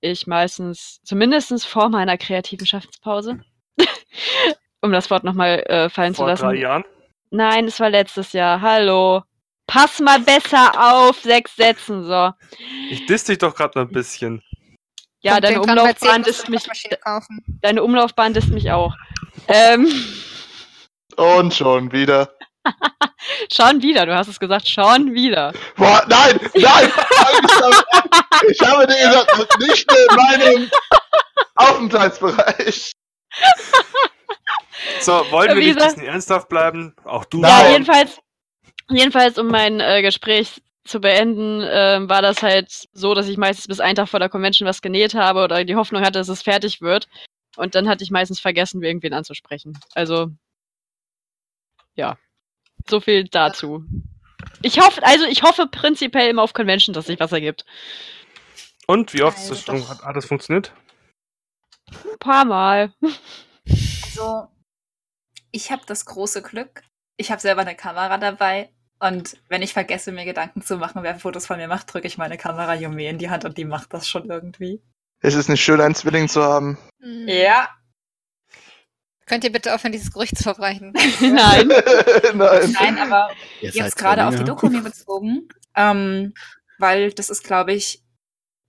ich meistens, zumindest vor meiner kreativen Schaffenspause, um das Wort nochmal äh, fallen vor zu lassen. Vor drei Jahren? Nein, es war letztes Jahr. Hallo. Pass mal besser auf, sechs Sätzen, so. Ich diss dich doch gerade mal ein bisschen. Ja, deine Umlaufbahn ist mich. Deine Umlaufbahn ist mich auch. Ähm. Und schon wieder. schon wieder, du hast es gesagt, schon wieder. Boah, nein, nein! ich habe dir gesagt, nicht in meinem Aufenthaltsbereich. So, wollen wir nicht ein bisschen ernsthaft bleiben? Auch du. Ja, jedenfalls, jedenfalls, um mein äh, Gespräch zu beenden, äh, war das halt so, dass ich meistens bis einen Tag vor der Convention was genäht habe oder die Hoffnung hatte, dass es fertig wird. Und dann hatte ich meistens vergessen, irgendwen anzusprechen. Also, ja. So viel dazu. Ich hoffe, also ich hoffe prinzipiell immer auf Convention, dass sich was ergibt. Und wie oft also, das schon, hat, hat das funktioniert? Ein paar Mal. Also, ich habe das große Glück. Ich habe selber eine Kamera dabei und wenn ich vergesse, mir Gedanken zu machen, wer Fotos von mir macht, drücke ich meine Kamera Jume in die Hand und die macht das schon irgendwie. Es ist nicht schön, einen Zwilling zu haben. Mhm. Ja. Könnt ihr bitte aufhören, dieses Gerücht zu verbreiten? Nein. Nein. Nein, aber Ihr jetzt gerade auf die Doku mir bezogen, ähm, weil das ist, glaube ich,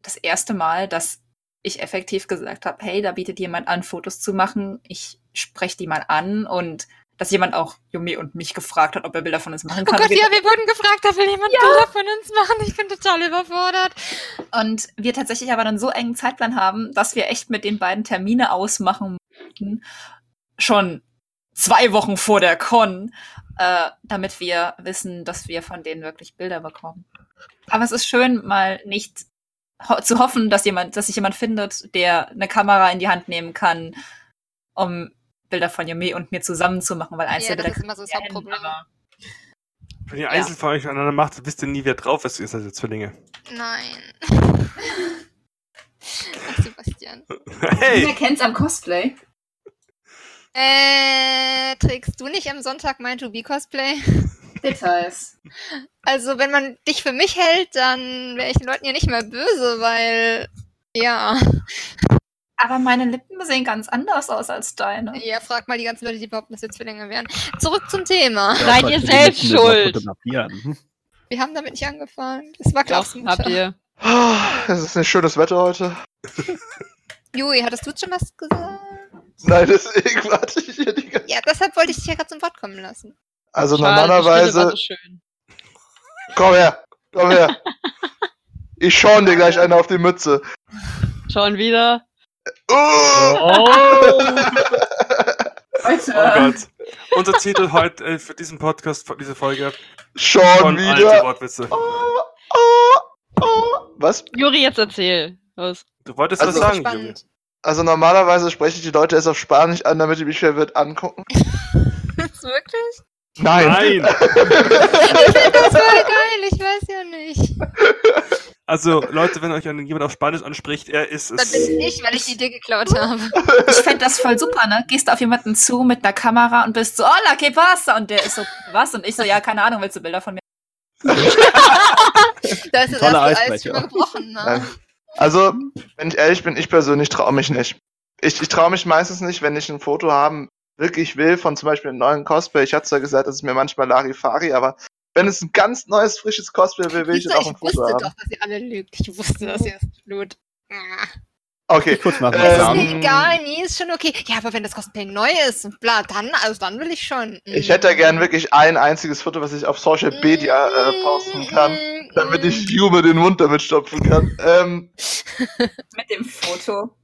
das erste Mal, dass ich effektiv gesagt habe, hey, da bietet jemand an, Fotos zu machen. Ich spreche die mal an und dass jemand auch Yumi und mich gefragt hat, ob er Bilder von uns machen kann. Oh Gott, ja, wir wurden gefragt, da will jemand ja. Bilder von uns machen. Ich bin total überfordert. Und wir tatsächlich aber dann so engen Zeitplan haben, dass wir echt mit den beiden Termine ausmachen mussten. Schon zwei Wochen vor der Con, äh, damit wir wissen, dass wir von denen wirklich Bilder bekommen. Aber es ist schön, mal nicht ho zu hoffen, dass jemand, dass sich jemand findet, der eine Kamera in die Hand nehmen kann, um Bilder von Yumi und mir zusammen zu machen, weil Ja, einzelne das Bilder ist immer so das Hauptproblem. Wenn ihr einzeln von euch aneinander macht, wisst ihr nie, wer drauf ist. Ihr seid ja Zwillinge. Nein. Ach, Sebastian. Hey! Wer kennt's am Cosplay? Äh, trägst du nicht am Sonntag mein To-Be-Cosplay? Details. Also, wenn man dich für mich hält, dann wäre ich den Leuten ja nicht mehr böse, weil, ja. Aber meine Lippen sehen ganz anders aus als deine. Ja, frag mal die ganzen Leute, die behaupten, dass wir Zwillinge wären. Zurück zum Thema. Seid ihr selbst schuld? fotografieren. Wir haben damit nicht angefangen. Das war Klaus habt ihr. Oh, es ist nicht schönes Wetter heute. Juri, hattest du schon was gesagt? Nein, deswegen warte ich hier die ganze Ja, deshalb wollte ich dich ja gerade zum Wort kommen lassen. Also Schade, normalerweise. so schön. Komm her, komm her. Ich schaue dir gleich eine auf die Mütze. Schon wieder. Oh! Oh Gott. Unser Titel heute äh, für diesen Podcast, für diese Folge. Schon Von alte wieder. Wortwitze. Oh, oh, oh. Was? Juri, jetzt erzähl. Los. Du wolltest Also- was sagen. Spannend. Also normalerweise spreche ich die Leute erst auf Spanisch an, damit die mich verwirrt angucken. Wirklich? Nein. Nein! Ich finde das voll geil, ich weiß ja nicht. Also, Leute, wenn euch jemand auf Spanisch anspricht, er ist Dann es. bin ich, weil ich die Idee geklaut habe. ich fände das voll super, ne? Gehst auf jemanden zu mit einer Kamera und bist so, hola, que pasa? Und der ist so, was? Und ich so, ja, keine Ahnung, willst du Bilder von mir? Da ist das erste Eis gebrochen. Ne? Also, wenn ich ehrlich bin, ich persönlich traue mich nicht. Ich, ich traue mich meistens nicht, wenn ich ein Foto haben wirklich will von zum Beispiel einem neuen Cosplay. Ich hatte zwar gesagt, das ist mir manchmal Larifari, aber wenn es ein ganz neues, frisches Cosplay will, will ich du, auch ein ich Foto wusste haben. doch, dass ihr alle lügt. Ich wusste, dass ihr es lügt. Ah. Okay. Ich kurz mal Ähm, Ist mir egal, nee, ist schon okay. Ja, aber wenn das Cosplay neu ist und bla, dann, also dann will ich schon. Ich hätte da gern wirklich ein einziges Foto, was ich auf Social Media äh, posten kann, Mm, damit mm. ich Jume den Mund damit stopfen kann. Ähm, Mit dem Foto.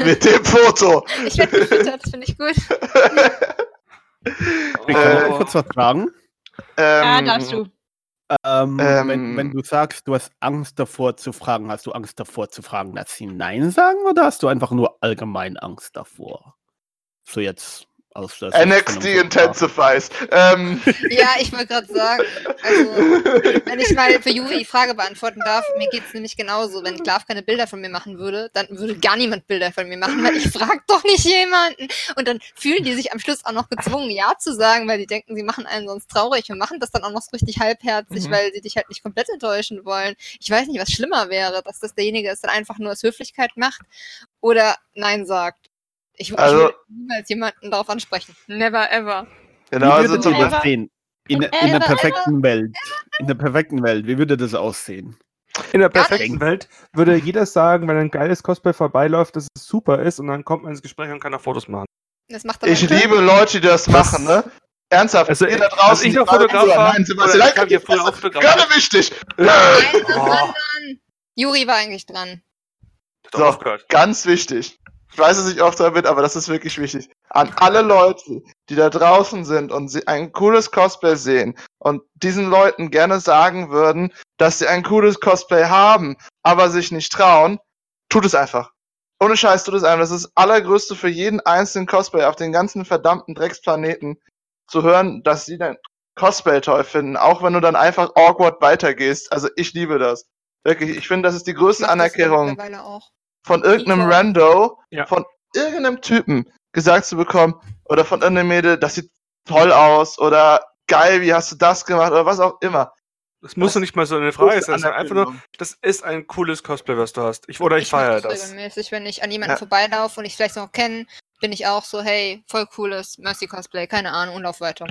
mit dem Foto. Ich werde gefüttert, das finde ich gut. Ich kann Äh, auch kurz was fragen. Ja, Ähm, darfst du. Ähm, Ähm, wenn, wenn du sagst, du hast Angst davor zu fragen, hast du Angst davor zu fragen, dass sie Nein sagen oder hast du einfach nur allgemein Angst davor? So jetzt aus NXT intensifies. Ähm, Ja, ich wollte gerade sagen, also, wenn ich mal für Juri die Frage beantworten darf, mir geht's nämlich genauso. Wenn Klav keine Bilder von mir machen würde, dann würde gar niemand Bilder von mir machen, weil ich frag doch nicht jemanden. Und dann fühlen die sich am Schluss auch noch gezwungen, Ja zu sagen, weil die denken, sie machen einen sonst traurig und machen das dann auch noch so richtig halbherzig, Mhm. weil sie dich halt nicht komplett enttäuschen wollen. Ich weiß nicht, was schlimmer wäre, dass das derjenige es dann einfach nur aus Höflichkeit macht oder Nein sagt. Ich, Also- ich würde niemals jemanden darauf ansprechen. Never ever. genau, Wie also würde zum aussehen? In, Und in der ever, perfekten Welt. In der perfekten Welt, wie würde das aussehen? In der perfekten. Welt würde jeder sagen, wenn ein geiles Cosplay vorbeiläuft, dass es super ist und dann kommt man ins Gespräch und kann auch Fotos machen. Das macht aber Ich liebe Leute, die das machen, ne? Ernsthaft, Also, ihr da als draußen. ich noch Fotograf war, Nein, Sebastian, nein, ich habe hier früher auch Fotograf. Gerade wichtig. Nein, Oh. Juri war eigentlich dran. Doch, So. Ganz wichtig. Ich weiß, dass ich oft bin, aber das ist wirklich wichtig. An alle Leute, die da draußen sind und sie ein cooles Cosplay sehen und diesen Leuten gerne sagen würden, dass sie ein cooles Cosplay haben, aber sich nicht trauen, tut es einfach. Ohne Scheiß, tut es einfach. Das ist das Allergrößte für jeden einzelnen Cosplay auf den ganzen verdammten Drecksplaneten, zu hören, dass sie dein Cosplay toll finden, auch wenn du dann einfach awkward weitergehst. Also ich liebe das. Wirklich, ich finde, das ist die größte Anerkennung. Von irgendeinem. Rando, Ja. von irgendeinem Typen gesagt zu bekommen oder von irgendeinem Mädel, das sieht toll aus oder geil, wie hast du das gemacht oder was auch immer. Das muss doch nicht mal so eine Frage sein, sondern einfach nur, das ist ein cooles Cosplay, was du hast. Ich, oder ich, mach feiere das das. regelmäßig, wenn ich an jemanden Ja. vorbeilaufe und ich vielleicht noch kenne, bin ich auch so, hey, voll cooles Mercy Cosplay, keine Ahnung, und lauf weiter.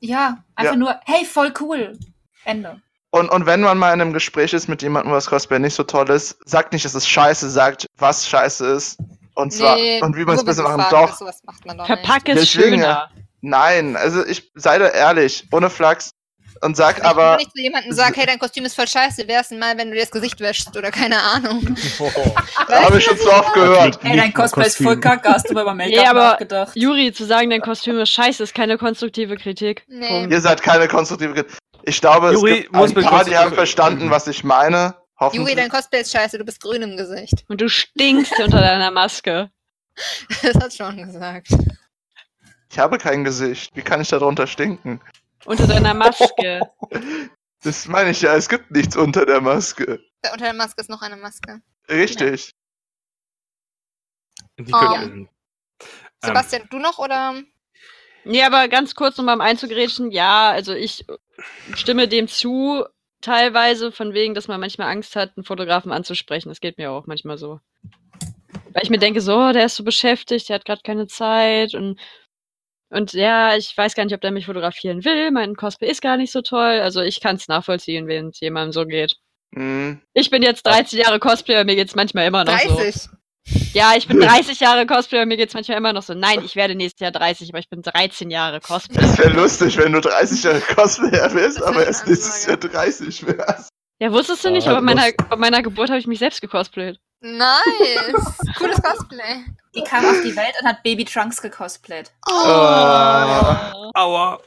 Ja, einfach Ja. nur, hey, voll cool. Ende. Und, und wenn man mal in einem Gespräch ist mit jemandem, was Cosplay nicht so toll ist, sagt nicht, dass es scheiße, sagt, was scheiße ist. Und zwar, und wie man es wenn besser machen. Doch, doch Verpack es schöner. nein. Also ich, sei da ehrlich, ohne Flachs, und sag Ich aber, nicht zu jemandem sag, hey, dein Kostüm ist voll scheiße, wär's denn mal, wenn du dir das Gesicht wäschst oder keine Ahnung. habe ich schon so oft gehört. Ey, dein Cosplay ist voll kacke, hast du mal über Make-up Ja, aber nachgedacht? Juri, zu sagen, dein Kostüm ist scheiße, ist keine konstruktive Kritik. Nee. Punkt. Ihr seid keine konstruktive Kritik. Ich glaube, Juri es gibt muss ein paar, die haben verstanden, was ich meine. Juri, Hoffentlich. dein Cosplay ist scheiße, du bist grün im Gesicht. Und du stinkst unter deiner Maske. Das hat schon gesagt. Ich habe kein Gesicht. Wie kann ich darunter stinken? Unter deiner Maske. Das meine ich ja, es gibt nichts unter der Maske. Da unter der Maske ist noch eine Maske. Richtig. Die Oh. können- ähm, Sebastian, du noch oder? Nee, aber ganz kurz, um mal einzugrätschen, ja, also ich stimme dem zu, teilweise, von wegen, dass man manchmal Angst hat, einen Fotografen anzusprechen. Das geht mir auch manchmal so. Weil ich mir denke, so, oh, der ist so beschäftigt, der hat gerade keine Zeit und, und ja, ich weiß gar nicht, ob der mich fotografieren will. Mein Cosplay ist gar nicht so toll. Also ich kann es nachvollziehen, wenn es jemandem so geht. Hm. Ich bin jetzt 13 Jahre Cosplayer, mir geht's manchmal immer noch so. 30. Ja, ich bin 30 Jahre Cosplayer, mir geht's manchmal immer noch so. Nein, ich werde nächstes Jahr 30, aber ich bin 13 Jahre Cosplayer. Es wäre lustig, wenn du 30 Jahre Cosplayer wärst, Das aber erst nächstes Jahr Ansage. 30 wärst. Ja, wusstest du Ah, nicht, halt aber bei meiner, Lust. bei meiner Geburt habe ich mich selbst gecosplayt. Nice. Cooles Cosplay. Die kam auf die Welt und hat Baby Trunks gecosplayt. Oh. Ah. Aua.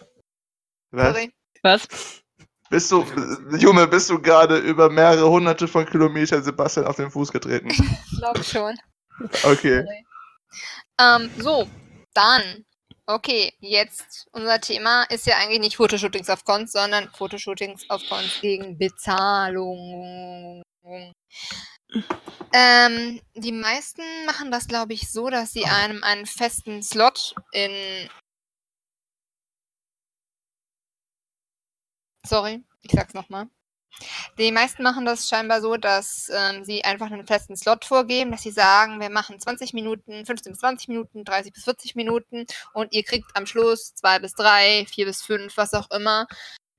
Was? Sorry. Was? Bist du, Junge, bist du gerade über mehrere hunderte von Kilometern Sebastian auf den Fuß getreten? Ich glaube schon. Okay. Ähm, so, dann. Okay, jetzt unser Thema ist ja eigentlich nicht Fotoshootings auf Cons, sondern Fotoshootings auf Cons gegen Bezahlung. Ähm, die meisten machen das, glaube ich, so, dass sie einem einen festen Slot in. Sorry, ich sag's nochmal. Die meisten machen das scheinbar so, dass ähm, sie einfach einen festen Slot vorgeben, dass sie sagen, wir machen 20 Minuten, 15 bis 20 Minuten, 30 bis 40 Minuten und ihr kriegt am Schluss zwei bis drei, vier bis fünf, was auch immer,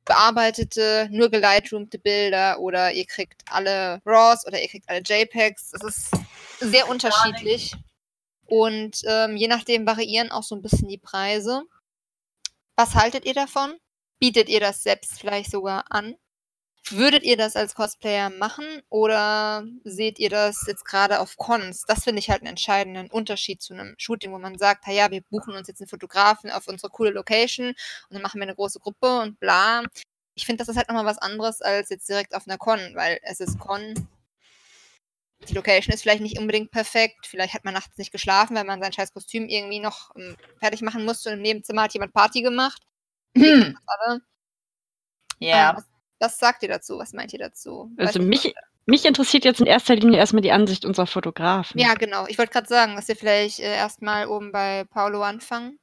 bearbeitete, nur gelightroomte Bilder oder ihr kriegt alle RAWs oder ihr kriegt alle JPEGs. Das ist sehr unterschiedlich. Und ähm, je nachdem variieren auch so ein bisschen die Preise. Was haltet ihr davon? Bietet ihr das selbst vielleicht sogar an? Würdet ihr das als Cosplayer machen oder seht ihr das jetzt gerade auf Cons? Das finde ich halt einen entscheidenden Unterschied zu einem Shooting, wo man sagt, ja, wir buchen uns jetzt einen Fotografen auf unsere coole Location und dann machen wir eine große Gruppe und bla. Ich finde, das ist halt nochmal was anderes als jetzt direkt auf einer Con, weil es ist Con. Die Location ist vielleicht nicht unbedingt perfekt. Vielleicht hat man nachts nicht geschlafen, weil man sein scheiß Kostüm irgendwie noch ähm, fertig machen musste und im Nebenzimmer hat jemand Party gemacht. Ja. ähm, was, sagt ihr dazu? Was meint ihr dazu? Also Weiß mich, mich interessiert jetzt in erster Linie erstmal die Ansicht unserer Fotografen. Ja, genau. Ich wollte gerade sagen, dass wir vielleicht äh, erstmal oben bei Paolo anfangen.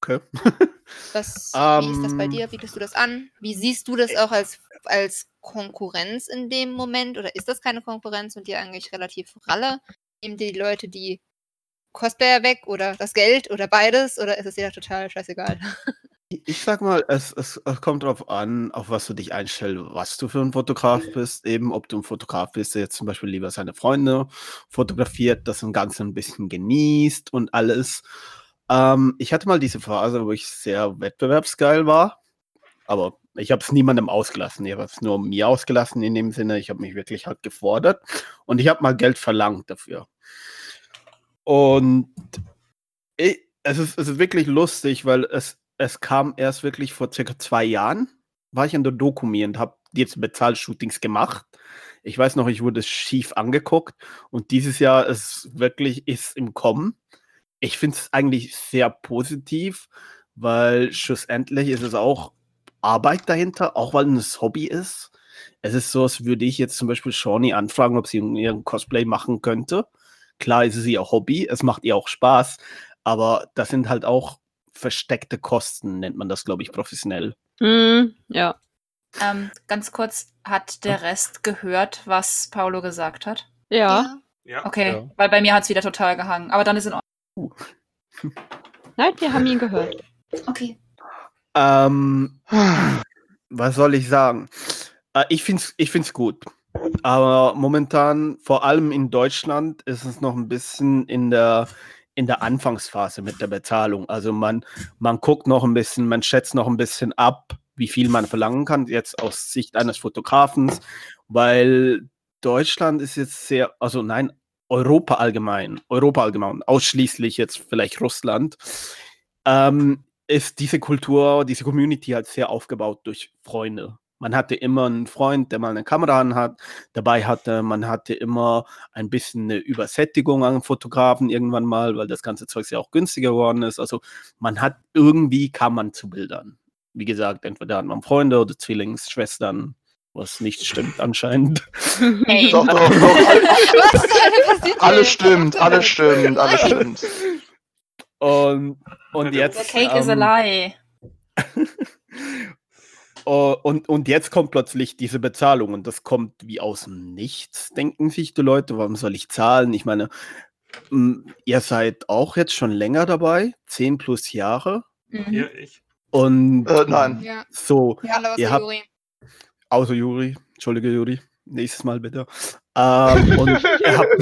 Okay. Was, wie ist das bei Ähm. dir? Bietest du das an? Wie siehst du das auch als, als Konkurrenz in dem Moment? Oder ist das keine Konkurrenz und dir eigentlich relativ ralle? Nehmen dir die Leute die Cosplayer weg oder das Geld oder beides? Oder ist es dir da total scheißegal? Ich sag mal, es, es, es kommt darauf an, auf was du dich einstellst, was du für ein Fotograf bist. Eben, ob du ein Fotograf bist, der jetzt zum Beispiel lieber seine Freunde fotografiert, das Ganze ein bisschen genießt und alles. Ähm, ich hatte mal diese Phase, wo ich sehr wettbewerbsgeil war, aber ich habe es niemandem ausgelassen. Ich habe es nur mir ausgelassen in dem Sinne, ich habe mich wirklich halt gefordert und ich habe mal Geld verlangt dafür. Und ich, es, ist, es ist wirklich lustig, weil es, es kam erst wirklich vor circa zwei Jahren, war ich in der Dokumi und habe jetzt Bezahlshootings gemacht. Ich weiß noch, ich wurde schief angeguckt und dieses Jahr ist wirklich ist im Kommen. Ich finde es eigentlich sehr positiv, weil schlussendlich ist es auch Arbeit dahinter, auch weil es Hobby ist. Es ist so, als würde ich jetzt zum Beispiel Shawnee anfragen, ob sie ihren Cosplay machen könnte. Klar ist es ihr Hobby, es macht ihr auch Spaß, aber das sind halt auch versteckte Kosten, nennt man das, glaube ich, professionell. Hm, ja. Ähm, ganz kurz, hat der Rest gehört, was Paolo gesagt hat? Ja. Ja. Okay, Ja. weil bei mir hat es wieder total gehangen. Aber dann ist in Ordnung. Nein, wir haben ihn gehört. Okay. Ähm, was soll ich sagen? Äh, ich finde es ich find's gut. Aber momentan, vor allem in Deutschland, ist es noch ein bisschen in der, in der Anfangsphase mit der Bezahlung. Also man, man guckt noch ein bisschen, man schätzt noch ein bisschen ab, wie viel man verlangen kann, jetzt aus Sicht eines Fotografen, weil Deutschland ist jetzt sehr, also nein, Europa allgemein, Europa allgemein, ausschließlich jetzt vielleicht Russland, ähm, ist diese Kultur, diese Community halt sehr aufgebaut durch Freunde. Man hatte immer einen Freund, der mal eine Kamera hat, dabei hatte, man hatte immer ein bisschen eine Übersättigung an Fotografen irgendwann mal, weil das ganze Zeug ja auch günstiger geworden ist. Also man hat irgendwie kam man zu Bildern. Wie gesagt, entweder hat man Freunde oder Zwillingsschwestern, was nicht stimmt anscheinend. Hey. Doch, doch, doch. Was ist denn passiert? Alles stimmt, alles stimmt, alles stimmt. Und, und jetzt. The cake is a ähm, lie. Oh, und, und jetzt kommt plötzlich diese Bezahlung und das kommt wie aus dem Nichts, denken sich die Leute. Warum soll ich zahlen? Ich meine, m, ihr seid auch jetzt schon länger dabei, zehn plus Jahre. Mhm. Ja, ich. Und Äh, nein. Ja, so, ja Ihr habt- Juri. außer Juri, entschuldige Juri, nächstes Mal bitte. Ähm, und ihr habt,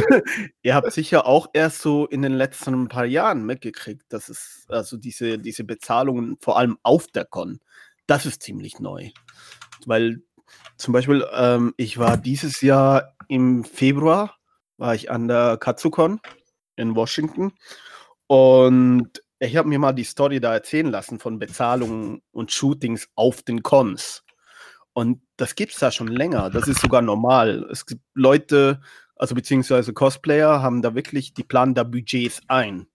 ihr habt sicher auch erst so in den letzten paar Jahren mitgekriegt, dass es also diese, diese Bezahlungen vor allem auf der Con, das ist ziemlich neu. Weil zum Beispiel, ähm, ich war dieses Jahr im Februar, war ich an der KatsuCon in Washington und ich habe mir mal die Story da erzählen lassen von Bezahlungen und Shootings auf den Cons. Und das gibt es da schon länger. Das ist sogar normal. Es gibt Leute, also beziehungsweise Cosplayer, haben da wirklich, die planen da Budgets ein.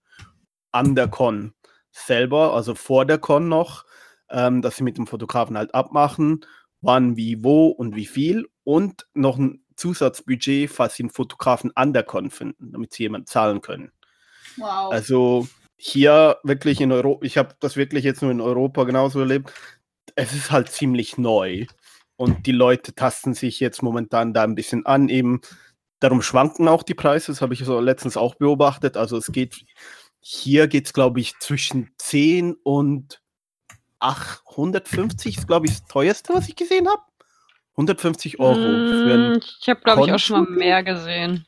An der Con selber, also vor der Con noch, ähm, dass sie mit dem Fotografen halt abmachen, wann, wie, wo und wie viel. Und noch ein Zusatzbudget, falls sie einen Fotografen an der Con finden, damit sie jemand zahlen können. Wow. Also hier wirklich in Europa, ich habe das wirklich jetzt nur in Europa genauso erlebt. Es ist halt ziemlich neu und die Leute tasten sich jetzt momentan da ein bisschen an. Eben darum schwanken auch die Preise, das habe ich so letztens auch beobachtet. Also es geht, hier geht es glaube ich zwischen 10 und 850 ist glaube ich das teuerste, was ich gesehen habe. 150 Euro Mm, Ich habe, glaube ich, auch schon mal mehr gesehen.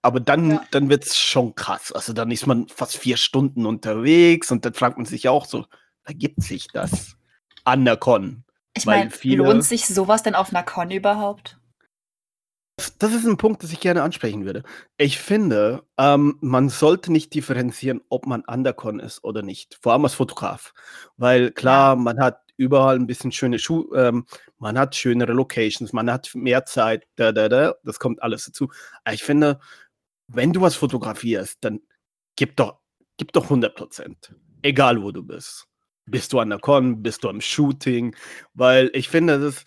Aber dann, Ja. dann wird es schon krass. Also dann ist man fast vier Stunden unterwegs und dann fragt man sich auch so, ergibt sich das an der Con? ich weil meine, lohnt sich sowas denn auf einer Con überhaupt? Das- ist ein Punkt, das ich gerne ansprechen würde. Ich finde, ähm, man sollte nicht differenzieren, ob man an der Con ist oder nicht. Vor allem als Fotograf. Weil klar, man hat überall ein bisschen schöne Schuhe, ähm, man hat schönere Locations, man hat mehr Zeit, da, da, da, das kommt alles dazu. Aber ich finde, wenn du was fotografierst, dann gib doch, gib doch 100 Prozent. Egal, wo du bist. Bist du an der Con, bist du am Shooting, weil ich finde, das ist,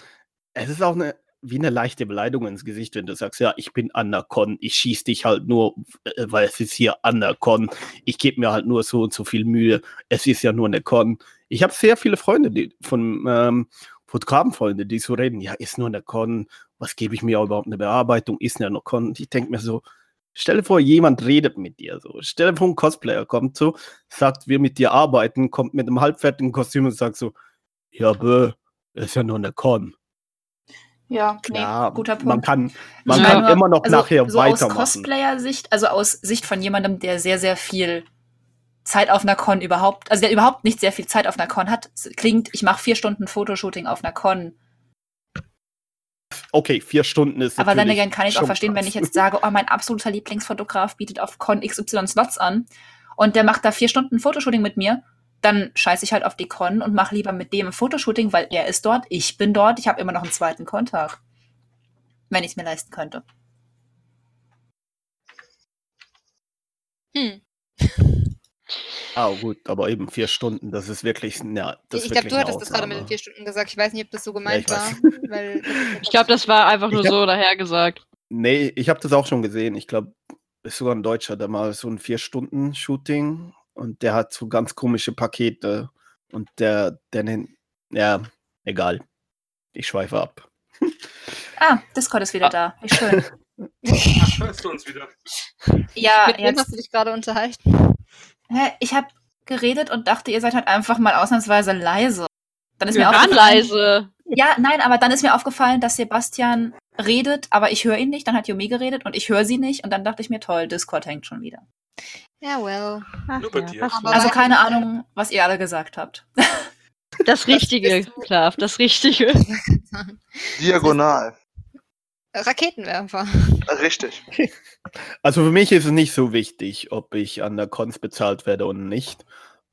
es ist auch eine, wie eine leichte Beleidigung ins Gesicht, wenn du sagst, ja, ich bin an der Con, ich schieß dich halt nur, äh, weil es ist hier an der Con, ich gebe mir halt nur so und so viel Mühe, es ist ja nur eine Con. Ich habe sehr viele Freunde, die von ähm, Fotografenfreunde, die so reden, ja, ist nur eine Con, was gebe ich mir überhaupt eine Bearbeitung, ist ja nur Con. Ich denke mir so, stell dir vor, jemand redet mit dir so. Stell dir vor, ein Cosplayer kommt so, sagt, wir mit dir arbeiten, kommt mit einem halbfertigen Kostüm und sagt so, ja, bö, ist ja nur eine Con. Ja, Klar, guter Punkt. man kann, man Ja. kann Nur- immer noch also nachher so aus weitermachen. Cosplayer-Sicht, also aus Sicht von jemandem, der sehr, sehr viel Zeit auf einer Con überhaupt, also der überhaupt nicht sehr viel Zeit auf einer Con hat, klingt, ich mache vier Stunden Fotoshooting auf einer Con. Okay, vier Stunden ist Aber dann again kann ich auch verstehen, wenn krass. ich jetzt sage, oh, mein absoluter Lieblingsfotograf bietet auf Con XY Slots an und der macht da vier Stunden Fotoshooting mit mir, dann scheiße ich halt auf die Con und mache lieber mit dem ein Fotoshooting, weil er ist dort, ich bin dort, ich habe immer noch einen zweiten Kontakt. Wenn ich es mir leisten könnte. Hm. Ah, gut, aber eben vier Stunden, das ist wirklich, ja, das ich glaube, du hattest das gerade mit den vier Stunden gesagt. Ich weiß nicht, ob das so gemeint ich war. Weil Ich glaube, das war einfach nur hab- so dahergesagt. Nee, ich habe das auch schon gesehen. Ich glaube, ist sogar ein Deutscher, der mal so ein Vier-Stunden-Shooting und der hat so ganz komische Pakete und der, der nennt, ja, egal. Ich schweife ab. Ah, Discord ist wieder da. Wie schön. Hörst du uns wieder? Ja, Mit wem jetzt hast du dich gerade unterhalten? Hä, ich habe geredet und dachte, ihr seid halt einfach mal ausnahmsweise leise. Dann ist Wir mir aufgefallen, leise. Ja, nein, aber dann ist mir aufgefallen, dass Sebastian redet, aber ich höre ihn nicht. Dann hat Yomi geredet und ich höre sie nicht. Und dann dachte ich mir, toll, Discord hängt schon wieder. Ja, well. Ach Nur bei ja, dir. Aber- Also keine Ahnung, was ihr alle gesagt habt. Das Richtige. Klav, das Richtige. Diagonal. Raketenwerfer. Richtig. Also für mich ist es nicht so wichtig, ob ich an der Cons bezahlt werde oder nicht.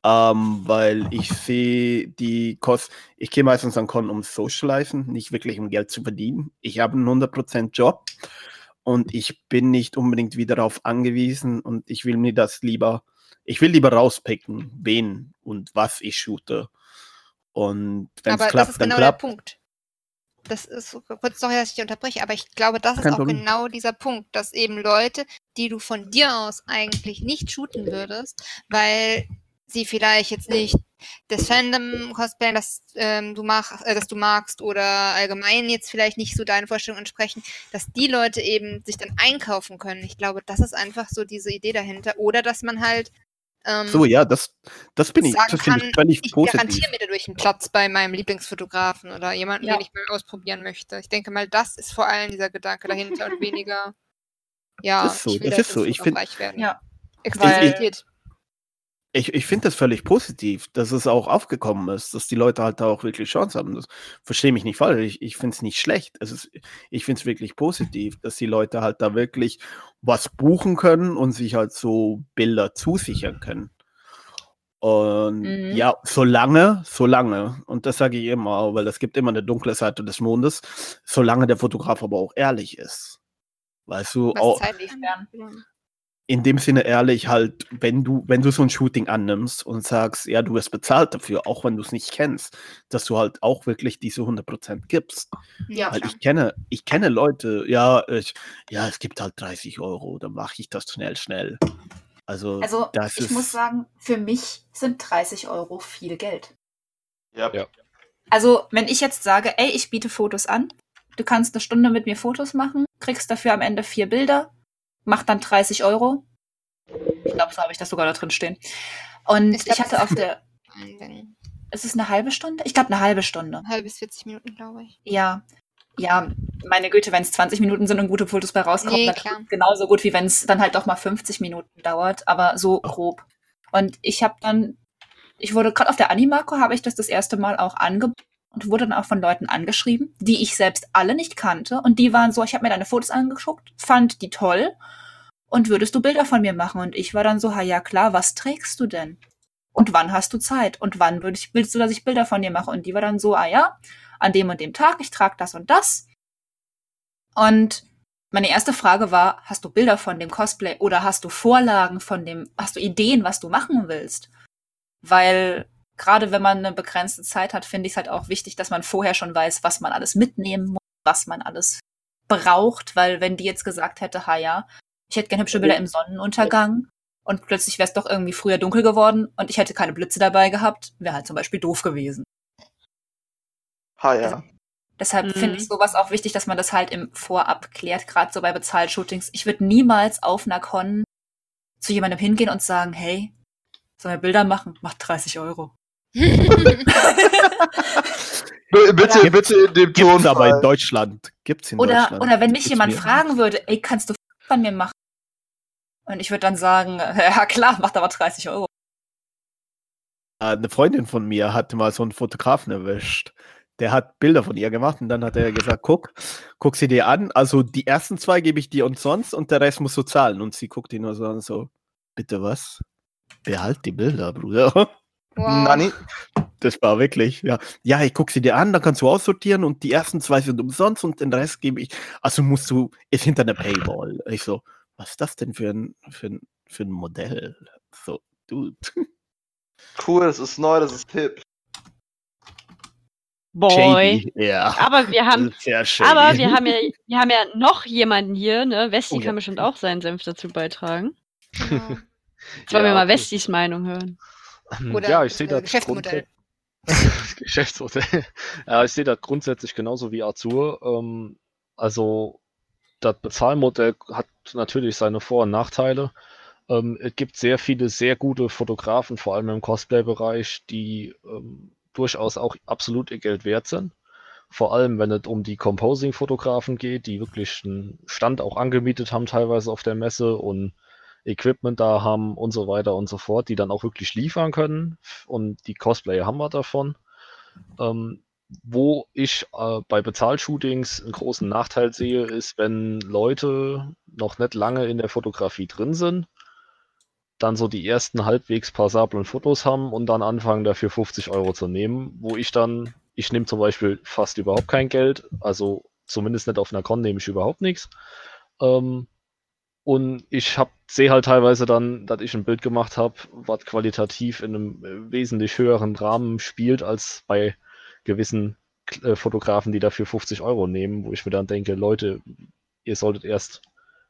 Ähm, weil ich sehe die Kosten, ich gehe meistens an Con um Socializen, nicht wirklich um Geld zu verdienen. Ich habe einen 100% Job und ich bin nicht unbedingt wieder darauf angewiesen und ich will mir das lieber, ich will lieber rauspicken, wen und was ich shoote. Und wenn Aber es klappt, das ist dann genau klappt. der Punkt. Das ist, kurz sorry, dass ich dich unterbreche, aber ich glaube, das ist auch Problem. genau dieser Punkt, dass eben Leute, die du von dir aus eigentlich nicht shooten würdest, weil sie vielleicht jetzt nicht das Fandom cosplayen, das ähm, du machst, äh, das du magst oder allgemein jetzt vielleicht nicht so deinen Vorstellungen entsprechen, dass die Leute eben sich dann einkaufen können. Ich glaube, das ist einfach so diese Idee dahinter. Oder dass man halt ähm, So, ja, das, das bin ich, sagen das finde kann, ich völlig ich positiv. garantiere mir dadurch einen Platz bei meinem Lieblingsfotografen oder jemanden, Ja. den ich mal ausprobieren möchte. Ich denke mal, das ist vor allem dieser Gedanke dahinter und weniger, ja, Das ist so, ich will das da ist so. Ich find- erfolgreich werden. Ja. Exklusivität. Ich, ich finde das völlig positiv, dass es auch aufgekommen ist, dass die Leute halt da auch wirklich Chance haben. Das verstehe mich nicht falsch. Ich, ich finde es nicht schlecht. Es ist, ich finde es wirklich positiv, dass die Leute halt da wirklich was buchen können und sich halt so Bilder zusichern können. Und Mhm. ja, solange, solange, und das sage ich immer, weil es gibt immer eine dunkle Seite des Mondes, solange der Fotograf aber auch ehrlich ist. Weißt du, Was auch, zeitlich? In dem Sinne ehrlich halt, wenn du, wenn du so ein Shooting annimmst und sagst, ja, du wirst bezahlt dafür, auch wenn du es nicht kennst, dass du halt auch wirklich diese 100% gibst. Ja, Weil klar. ich kenne, ich kenne Leute, ja, ich, ja, es gibt halt 30 Euro, dann mache ich das schnell, schnell. Also, Also das ich ist, muss sagen, für mich sind 30 Euro viel Geld. Ja. Ja. Also wenn ich jetzt sage, ey, ich biete Fotos an, du kannst eine Stunde mit mir Fotos machen, kriegst dafür am Ende vier Bilder, mach dann 30 Euro. Ich glaube, so habe ich das sogar da drin stehen. Und Ich ich, glaub, hatte das auf der, ist es eine halbe Stunde? Ich glaube eine halbe Stunde. Halb bis 40 Minuten, glaube ich. Ja. Ja, meine Güte, wenn es 20 Minuten sind und gute Fotos bei rauskommen, Nee, dann klar. genauso gut, wie wenn es dann halt doch mal 50 Minuten dauert, aber so grob. Und ich habe dann, ich wurde gerade auf der Animako, habe ich das das erste Mal auch angeboten und wurde dann auch von Leuten angeschrieben, die ich selbst alle nicht kannte. Und die waren so, ich habe mir deine Fotos angeguckt, fand die toll und würdest du Bilder von mir machen? Und ich war dann so, ha ja klar, was trägst du denn? Und wann hast du Zeit? Und wann würd ich, willst du, dass ich Bilder von dir mache? Und die war dann so, ah ja, an dem und dem Tag, ich trage das und das. Und meine erste Frage war, hast du Bilder von dem Cosplay oder hast du Vorlagen von dem, hast du Ideen, was du machen willst? Weil gerade wenn man eine begrenzte Zeit hat, finde ich es halt auch wichtig, dass man vorher schon weiß, was man alles mitnehmen muss, was man alles braucht, weil wenn die jetzt gesagt hätte, ha ja, ich hätte gerne hübsche Bilder im Sonnenuntergang und plötzlich wäre es doch irgendwie früher dunkel geworden und ich hätte keine Blitze dabei gehabt, wäre halt zum Beispiel doof gewesen. Ha ja. Deshalb Mhm. finde ich sowas auch wichtig, dass man das halt im Vorab klärt, gerade so bei Bezahlshootings. Ich würde niemals auf einer Con zu jemandem hingehen und sagen, hey, sollen wir Bilder machen? Macht 30 Euro. Bitte, Oder- bitte in dem Ton. gibt's aber in Deutschland. Gibt's in Oder, Deutschland. oder wenn mich Gibt's jemand mehr. fragen würde, ey, kannst du von mir machen? Und ich würde dann sagen, ja klar, macht aber 30 Euro. Äh, Eine Freundin von mir hatte mal so einen Fotografen erwischt. Der hat Bilder von ihr gemacht und dann hat er gesagt, guck, guck sie dir an. Also die ersten zwei gebe ich dir umsonst und der Rest musst du zahlen. Und sie guckt ihn nur so an, so, bitte was? Behalt die Bilder, Bruder. wow. Nani? Das war wirklich, ja. Ja, ich guck sie dir an, dann kannst du aussortieren und die ersten zwei sind umsonst und den Rest gebe ich. Also musst du, ist hinter einer Paywall. Ich so, was ist das denn für ein, für ein, für ein Modell? So, dude. Cool, das ist neu, das ist hip. Boy. Shady. Ja. Aber wir haben, Das ist sehr shady. aber wir haben ja, wir haben ja noch jemanden hier, ne? Westi Oh ja. kann bestimmt auch seinen Senf dazu beitragen. Genau. Jetzt wollen wir Ja, mal okay. Westis Meinung hören. Oder ja, ich sehe äh, das Geschäftsmodell. Geschäftsmodell. ja, ich sehe das grundsätzlich genauso wie Azur. Ähm, also das Bezahlmodell hat natürlich seine Vor- und Nachteile. Ähm, es gibt sehr viele sehr gute Fotografen, vor allem im Cosplay-Bereich, die ähm, durchaus auch absolut ihr Geld wert sind. Vor allem, wenn es um die Composing-Fotografen geht, die wirklich einen Stand auch angemietet haben, teilweise auf der Messe und Equipment da haben und so weiter und so fort, die dann auch wirklich liefern können. Und die Cosplayer haben wir davon. Ähm, wo ich äh, bei Bezahlshootings einen großen Nachteil sehe, ist, wenn Leute noch nicht lange in der Fotografie drin sind, dann so die ersten halbwegs passablen Fotos haben und dann anfangen dafür 50 Euro zu nehmen, wo ich dann, ich nehme zum Beispiel fast überhaupt kein Geld, also zumindest nicht auf einer Con nehme ich überhaupt nichts. Ähm, und ich hab, sehe halt teilweise dann, dass ich ein Bild gemacht habe, was qualitativ in einem äh, wesentlich höheren Rahmen spielt als bei gewissen äh, Fotografen, die dafür 50 Euro nehmen, wo ich mir dann denke, Leute, ihr solltet erst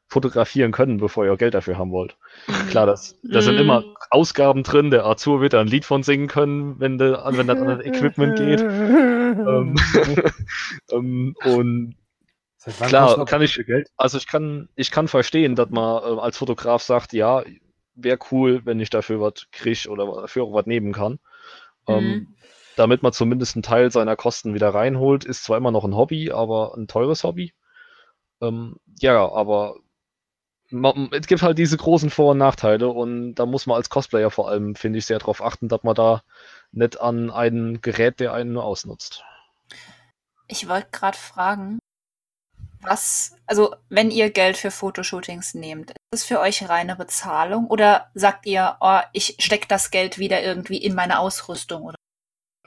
fotografieren können, bevor ihr Geld dafür haben wollt. Klar, das, da sind immer mhm. Ausgaben drin, der Azur wird da ein Lied von singen können, wenn, de, wenn das an das Equipment geht. ähm, ähm, und klar, kann ich, also ich kann, ich kann verstehen, dass man äh, als Fotograf sagt, ja, wäre cool, wenn ich dafür was kriege oder dafür auch was nehmen kann. Ähm, mhm. Ähm, damit man zumindest einen Teil seiner Kosten wieder reinholt, ist zwar immer noch ein Hobby, aber ein teures Hobby. Ähm, ja, aber man, es gibt halt diese großen Vor- und Nachteile und da muss man als Cosplayer vor allem, finde ich, sehr darauf achten, dass man da nicht an ein Gerät, der einen nur ausnutzt. Ich wollte gerade fragen, was, also wenn ihr Geld für Fotoshootings nehmt, ist es für euch reine Bezahlung oder sagt ihr, oh, ich stecke das Geld wieder irgendwie in meine Ausrüstung oder?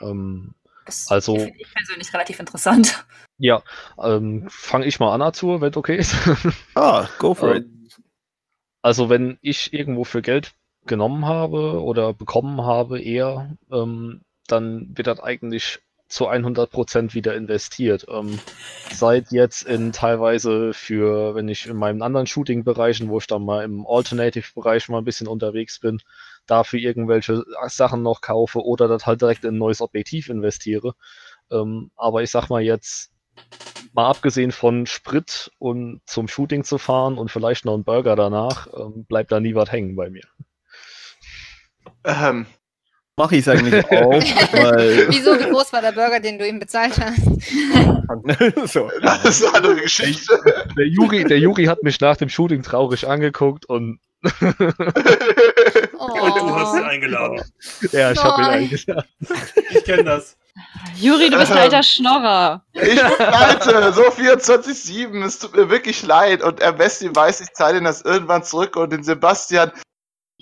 Ähm, das also, finde ich persönlich relativ interessant. Ja, ähm, fange ich mal an dazu, wenn okay ist. Ah, go for ähm, it. Also wenn ich irgendwo für Geld genommen habe oder bekommen habe eher, ähm, dann wird das eigentlich zu 100% wieder investiert. Ähm, seit jetzt in teilweise für, wenn ich in meinen anderen Shooting-Bereichen, wo ich dann mal im Alternative-Bereich mal ein bisschen unterwegs bin, dafür irgendwelche Sachen noch kaufe oder das halt direkt in ein neues Objektiv investiere. Ähm, aber ich sag mal jetzt, mal abgesehen von Sprit und zum Shooting zu fahren und vielleicht noch einen Burger danach, ähm, bleibt da nie was hängen bei mir. Ähm, Mache ich es eigentlich auch. weil Wieso? Wie groß war der Burger, den du ihm bezahlt hast? so. Das ist eine andere Geschichte. Der Juri, der Juri hat mich nach dem Shooting traurig angeguckt und. oh. Und du hast ihn eingeladen. Ja, ich habe ihn eingeladen. Ich kenne das. Juri, du bist ein alter Schnorrer. Ich bin pleite, so 24-7, es tut mir wirklich leid. Und er Besti weiß, ich zahle ihn das irgendwann zurück und den Sebastian.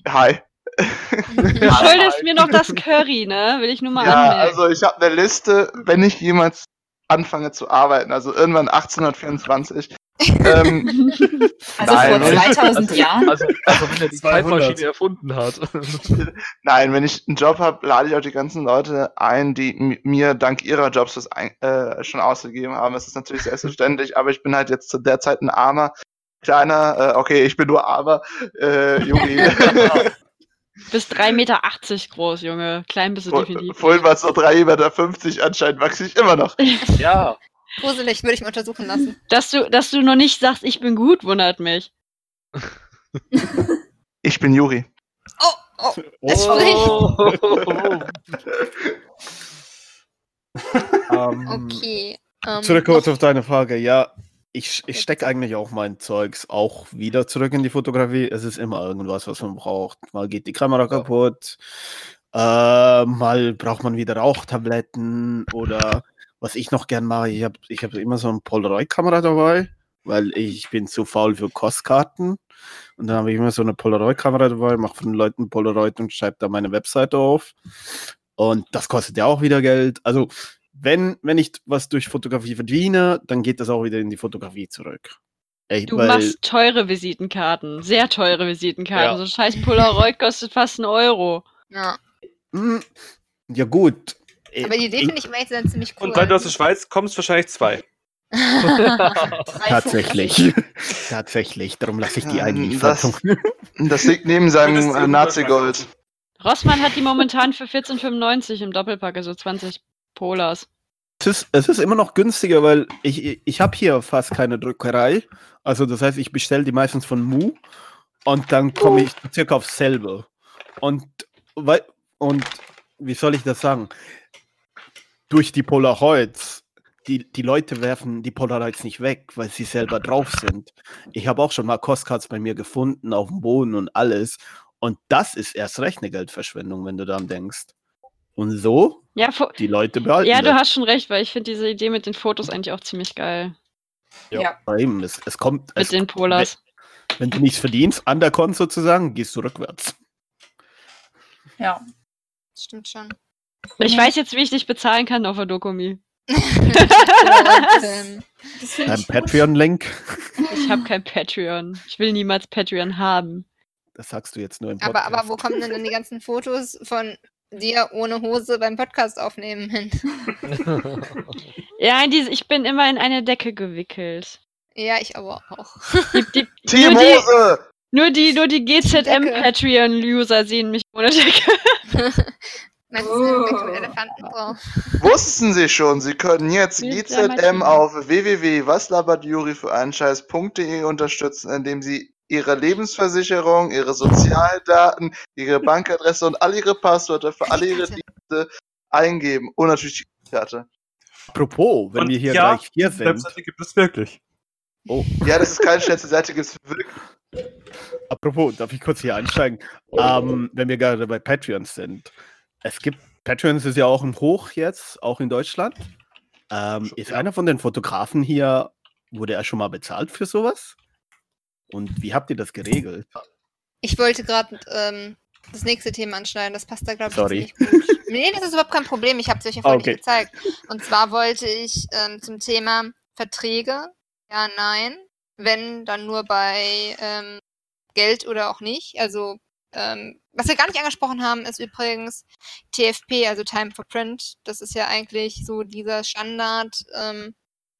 Hi. Du schuldest mir noch das Curry, ne? Will ich nur mal ja, anmelden. Also ich habe eine Liste, wenn ich jemals anfange zu arbeiten, also irgendwann 1824, ähm, also nein, vor 2000 also, Jahren? Also, also wenn er die Zeitmaschine erfunden hat. Nein, wenn ich einen Job habe, lade ich auch die ganzen Leute ein, die mir dank ihrer Jobs das ein, äh, schon ausgegeben haben. Das ist natürlich selbstverständlich, aber ich bin halt jetzt zu der Zeit ein armer, kleiner, äh, okay, ich bin nur armer, äh, Junge. Bis 3,80 Meter groß, Junge. Klein bist du definitiv. Vorhin war es noch 3,50 Meter, anscheinend wachse ich immer noch. ja. Gruselig, würde ich mal untersuchen lassen. Dass du, dass du noch nicht sagst, ich bin gut, wundert mich. ich bin Juri. Oh, oh, es oh. spricht. um, ähm, okay. Um, zurück kurz auf deine Frage. Ja, ich, ich stecke eigentlich auch mein Zeugs auch wieder zurück in die Fotografie. Es ist immer irgendwas, was man braucht. Mal geht die Kamera kaputt, äh, mal braucht man wieder Rauchtabletten oder was ich noch gern mache, ich habe ich hab immer so eine Polaroid-Kamera dabei, weil ich bin zu faul für Kostkarten. Und dann habe ich immer so eine Polaroid-Kamera dabei, mache von den Leuten Polaroid und schreibe da meine Webseite auf. Und das kostet ja auch wieder Geld. Also wenn, wenn ich was durch Fotografie verdiene, dann geht das auch wieder in die Fotografie zurück. Echt, du machst teure Visitenkarten, sehr teure Visitenkarten. Ja. So ein scheiß Polaroid kostet fast einen Euro. Ja. Hm, ja gut. Aber die Idee finde ich immer dann ziemlich cool. Und weil du aus der Schweiz kommst, wahrscheinlich zwei. Tatsächlich. Tatsächlich. Darum lasse ich die eigentlich das, das liegt neben seinem Nazi-Gold. Rossmann hat die momentan für 14,95 im Doppelpack, also 20 Polars. Es ist, es ist immer noch günstiger, weil ich, ich habe hier fast keine Druckerei. Also das heißt, ich bestelle die meistens von Mu und dann komme ich circa aufs selbe. Und, und wie soll ich das sagen? Durch die Polaroids, die, die Leute werfen die Polaroids nicht weg, weil sie selber drauf sind. Ich habe auch schon mal Postcards bei mir gefunden, auf dem Boden und alles. Und das ist erst recht eine Geldverschwendung, wenn du daran denkst. Und so Ja, Die Leute behalten ja, du das. hast schon recht, weil ich finde diese Idee mit den Fotos eigentlich auch ziemlich geil. Ja. Ja. Aber eben, es, es kommt, Mit es, den Polars. wenn du nichts verdienst, an der Con sozusagen, gehst du rückwärts. Ja. Stimmt schon. Ich weiß jetzt, wie ich dich bezahlen kann auf der Dokumi. Und, Das finde Ein ich gut. Patreon-Link, Ich habe kein Patreon. Ich will niemals Patreon haben. das sagst du jetzt nur im aber, Podcast. aber wo kommen denn dann die ganzen Fotos von dir ohne Hose beim Podcast aufnehmen hin? Ja, diese, ich bin immer in eine Decke gewickelt. Ja, ich aber auch. Die, die, Team nur, die, Hose! nur die, nur die GZM Decke. Patreon-User sehen mich ohne Decke. Oh. mit Elefanten drauf? Wussten Sie schon, Sie können jetzt GZM auf www.waslabertjuri für einen Scheiß.de unterstützen, indem Sie Ihre Lebensversicherung, Ihre Sozialdaten, Ihre Bankadresse und all Ihre Passwörter für alle Ihre. Dienste eingeben und natürlich die Kreditkarte. Apropos, wenn Und wir hier ja, gleich hier sind, Webseite gibt es wirklich. Ja, das ist keine schnellste Seite, gibt es wirklich. apropos, darf ich kurz hier einsteigen? Ähm, wenn wir gerade bei Patreons sind. Es gibt, Patreons ist ja auch ein Hoch jetzt, auch in Deutschland. Ähm, ist einer von den Fotografen hier, wurde er schon mal bezahlt für sowas? Und wie habt ihr das geregelt? Ich wollte gerade ähm, das nächste Thema anschneiden. Das passt da, glaube ich, Sorry. ziemlich gut. Nee, das ist überhaupt kein Problem. Ich habe es euch ja vorhin Okay. nicht gezeigt. Und zwar wollte ich ähm, zum Thema Verträge, ja, nein, wenn, dann nur bei ähm, Geld oder auch nicht. Also, ähm, was wir gar nicht angesprochen haben, ist übrigens TFP, also Time for Print. Das ist ja eigentlich so dieser Standard. Ähm,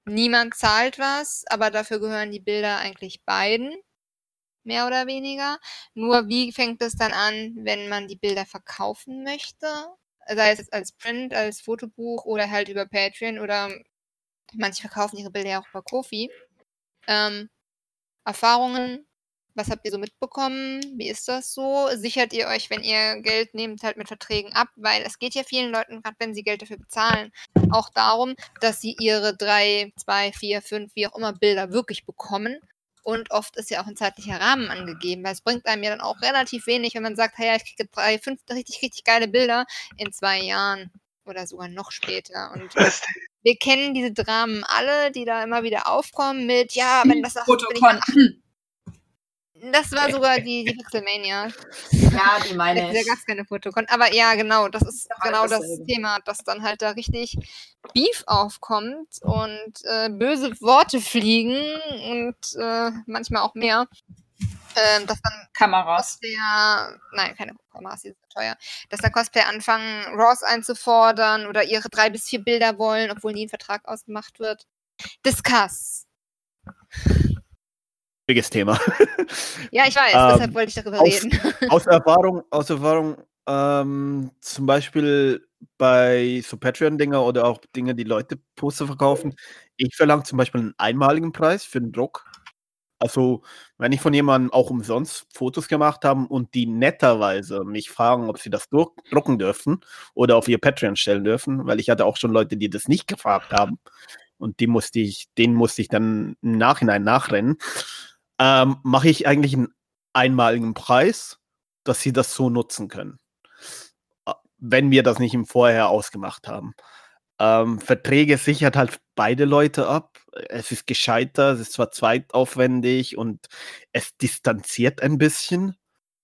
niemand zahlt was, aber dafür gehören die Bilder eigentlich beiden mehr oder weniger. Nur wie fängt es dann an, wenn man die Bilder verkaufen möchte? Sei es als Print, als Fotobuch oder halt über Patreon oder manche verkaufen ihre Bilder ja auch über Kofi. Ähm, Erfahrungen, was habt ihr so mitbekommen? Wie ist das so? Sichert ihr euch, wenn ihr Geld nehmt, halt mit Verträgen ab? Weil es geht ja vielen Leuten, gerade wenn sie Geld dafür bezahlen, auch darum, dass sie ihre drei, zwei, vier, fünf, wie auch immer Bilder wirklich bekommen und oft ist ja auch ein zeitlicher Rahmen angegeben, weil es bringt einem ja dann auch relativ wenig, wenn man sagt, hey, ich kriege drei, fünf richtig, richtig geile Bilder in zwei Jahren oder sogar noch später. Und wir kennen diese Dramen alle, die da immer wieder aufkommen mit, ja, wenn das auch, ich. Das war sogar die, die Pixelmania. Ja, die meine Da ich. gab es keine Fotokon. Aber ja, genau, das ist halt genau das dasselbe. Thema, dass dann halt da richtig Beef aufkommt und äh, böse Worte fliegen und äh, manchmal auch mehr. Ähm, dass dann Kameras. Cosplayer, nein, keine Kameras, die sind teuer, dass dann Cosplayer anfangen, Raws einzufordern oder ihre drei bis vier Bilder wollen, obwohl nie ein Vertrag ausgemacht wird. Discuss. Schwieriges Thema. Ja, ich weiß, Ähm, deshalb wollte ich darüber aus- reden. aus Erfahrung, aus Erfahrung, ähm, zum Beispiel bei so Patreon-Dinger oder auch Dinge, die Leute Poster verkaufen. Ich verlange zum Beispiel einen einmaligen Preis für den Druck. Also, wenn ich von jemandem auch umsonst Fotos gemacht habe und die netterweise mich fragen, ob sie das druck drucken dürfen oder auf ihr Patreon stellen dürfen, weil ich hatte auch schon Leute, die das nicht gefragt haben und die musste ich, denen musste ich dann im Nachhinein nachrennen, ähm, mache ich eigentlich einen einmaligen Preis, dass sie das so nutzen können. Äh, Wenn wir das nicht im Vorher ausgemacht haben. Ähm, Verträge sichert halt beide Leute ab. Es ist gescheiter, es ist zwar zweitaufwendig und es distanziert ein bisschen,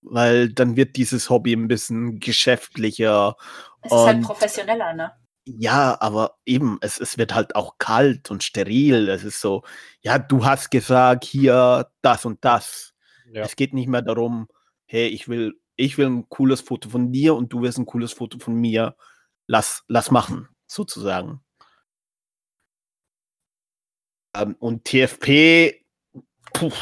weil dann wird dieses Hobby ein bisschen geschäftlicher. Es ist halt professioneller, ne? Ja, aber eben, es, es wird halt auch kalt und steril. Es ist so, ja, du hast gesagt, hier das und das. Ja. Es geht nicht mehr darum, hey, ich will, ich will ein cooles Foto von dir und du willst ein cooles Foto von mir. Lass, lass machen, sozusagen. Ähm, und TFP, puh,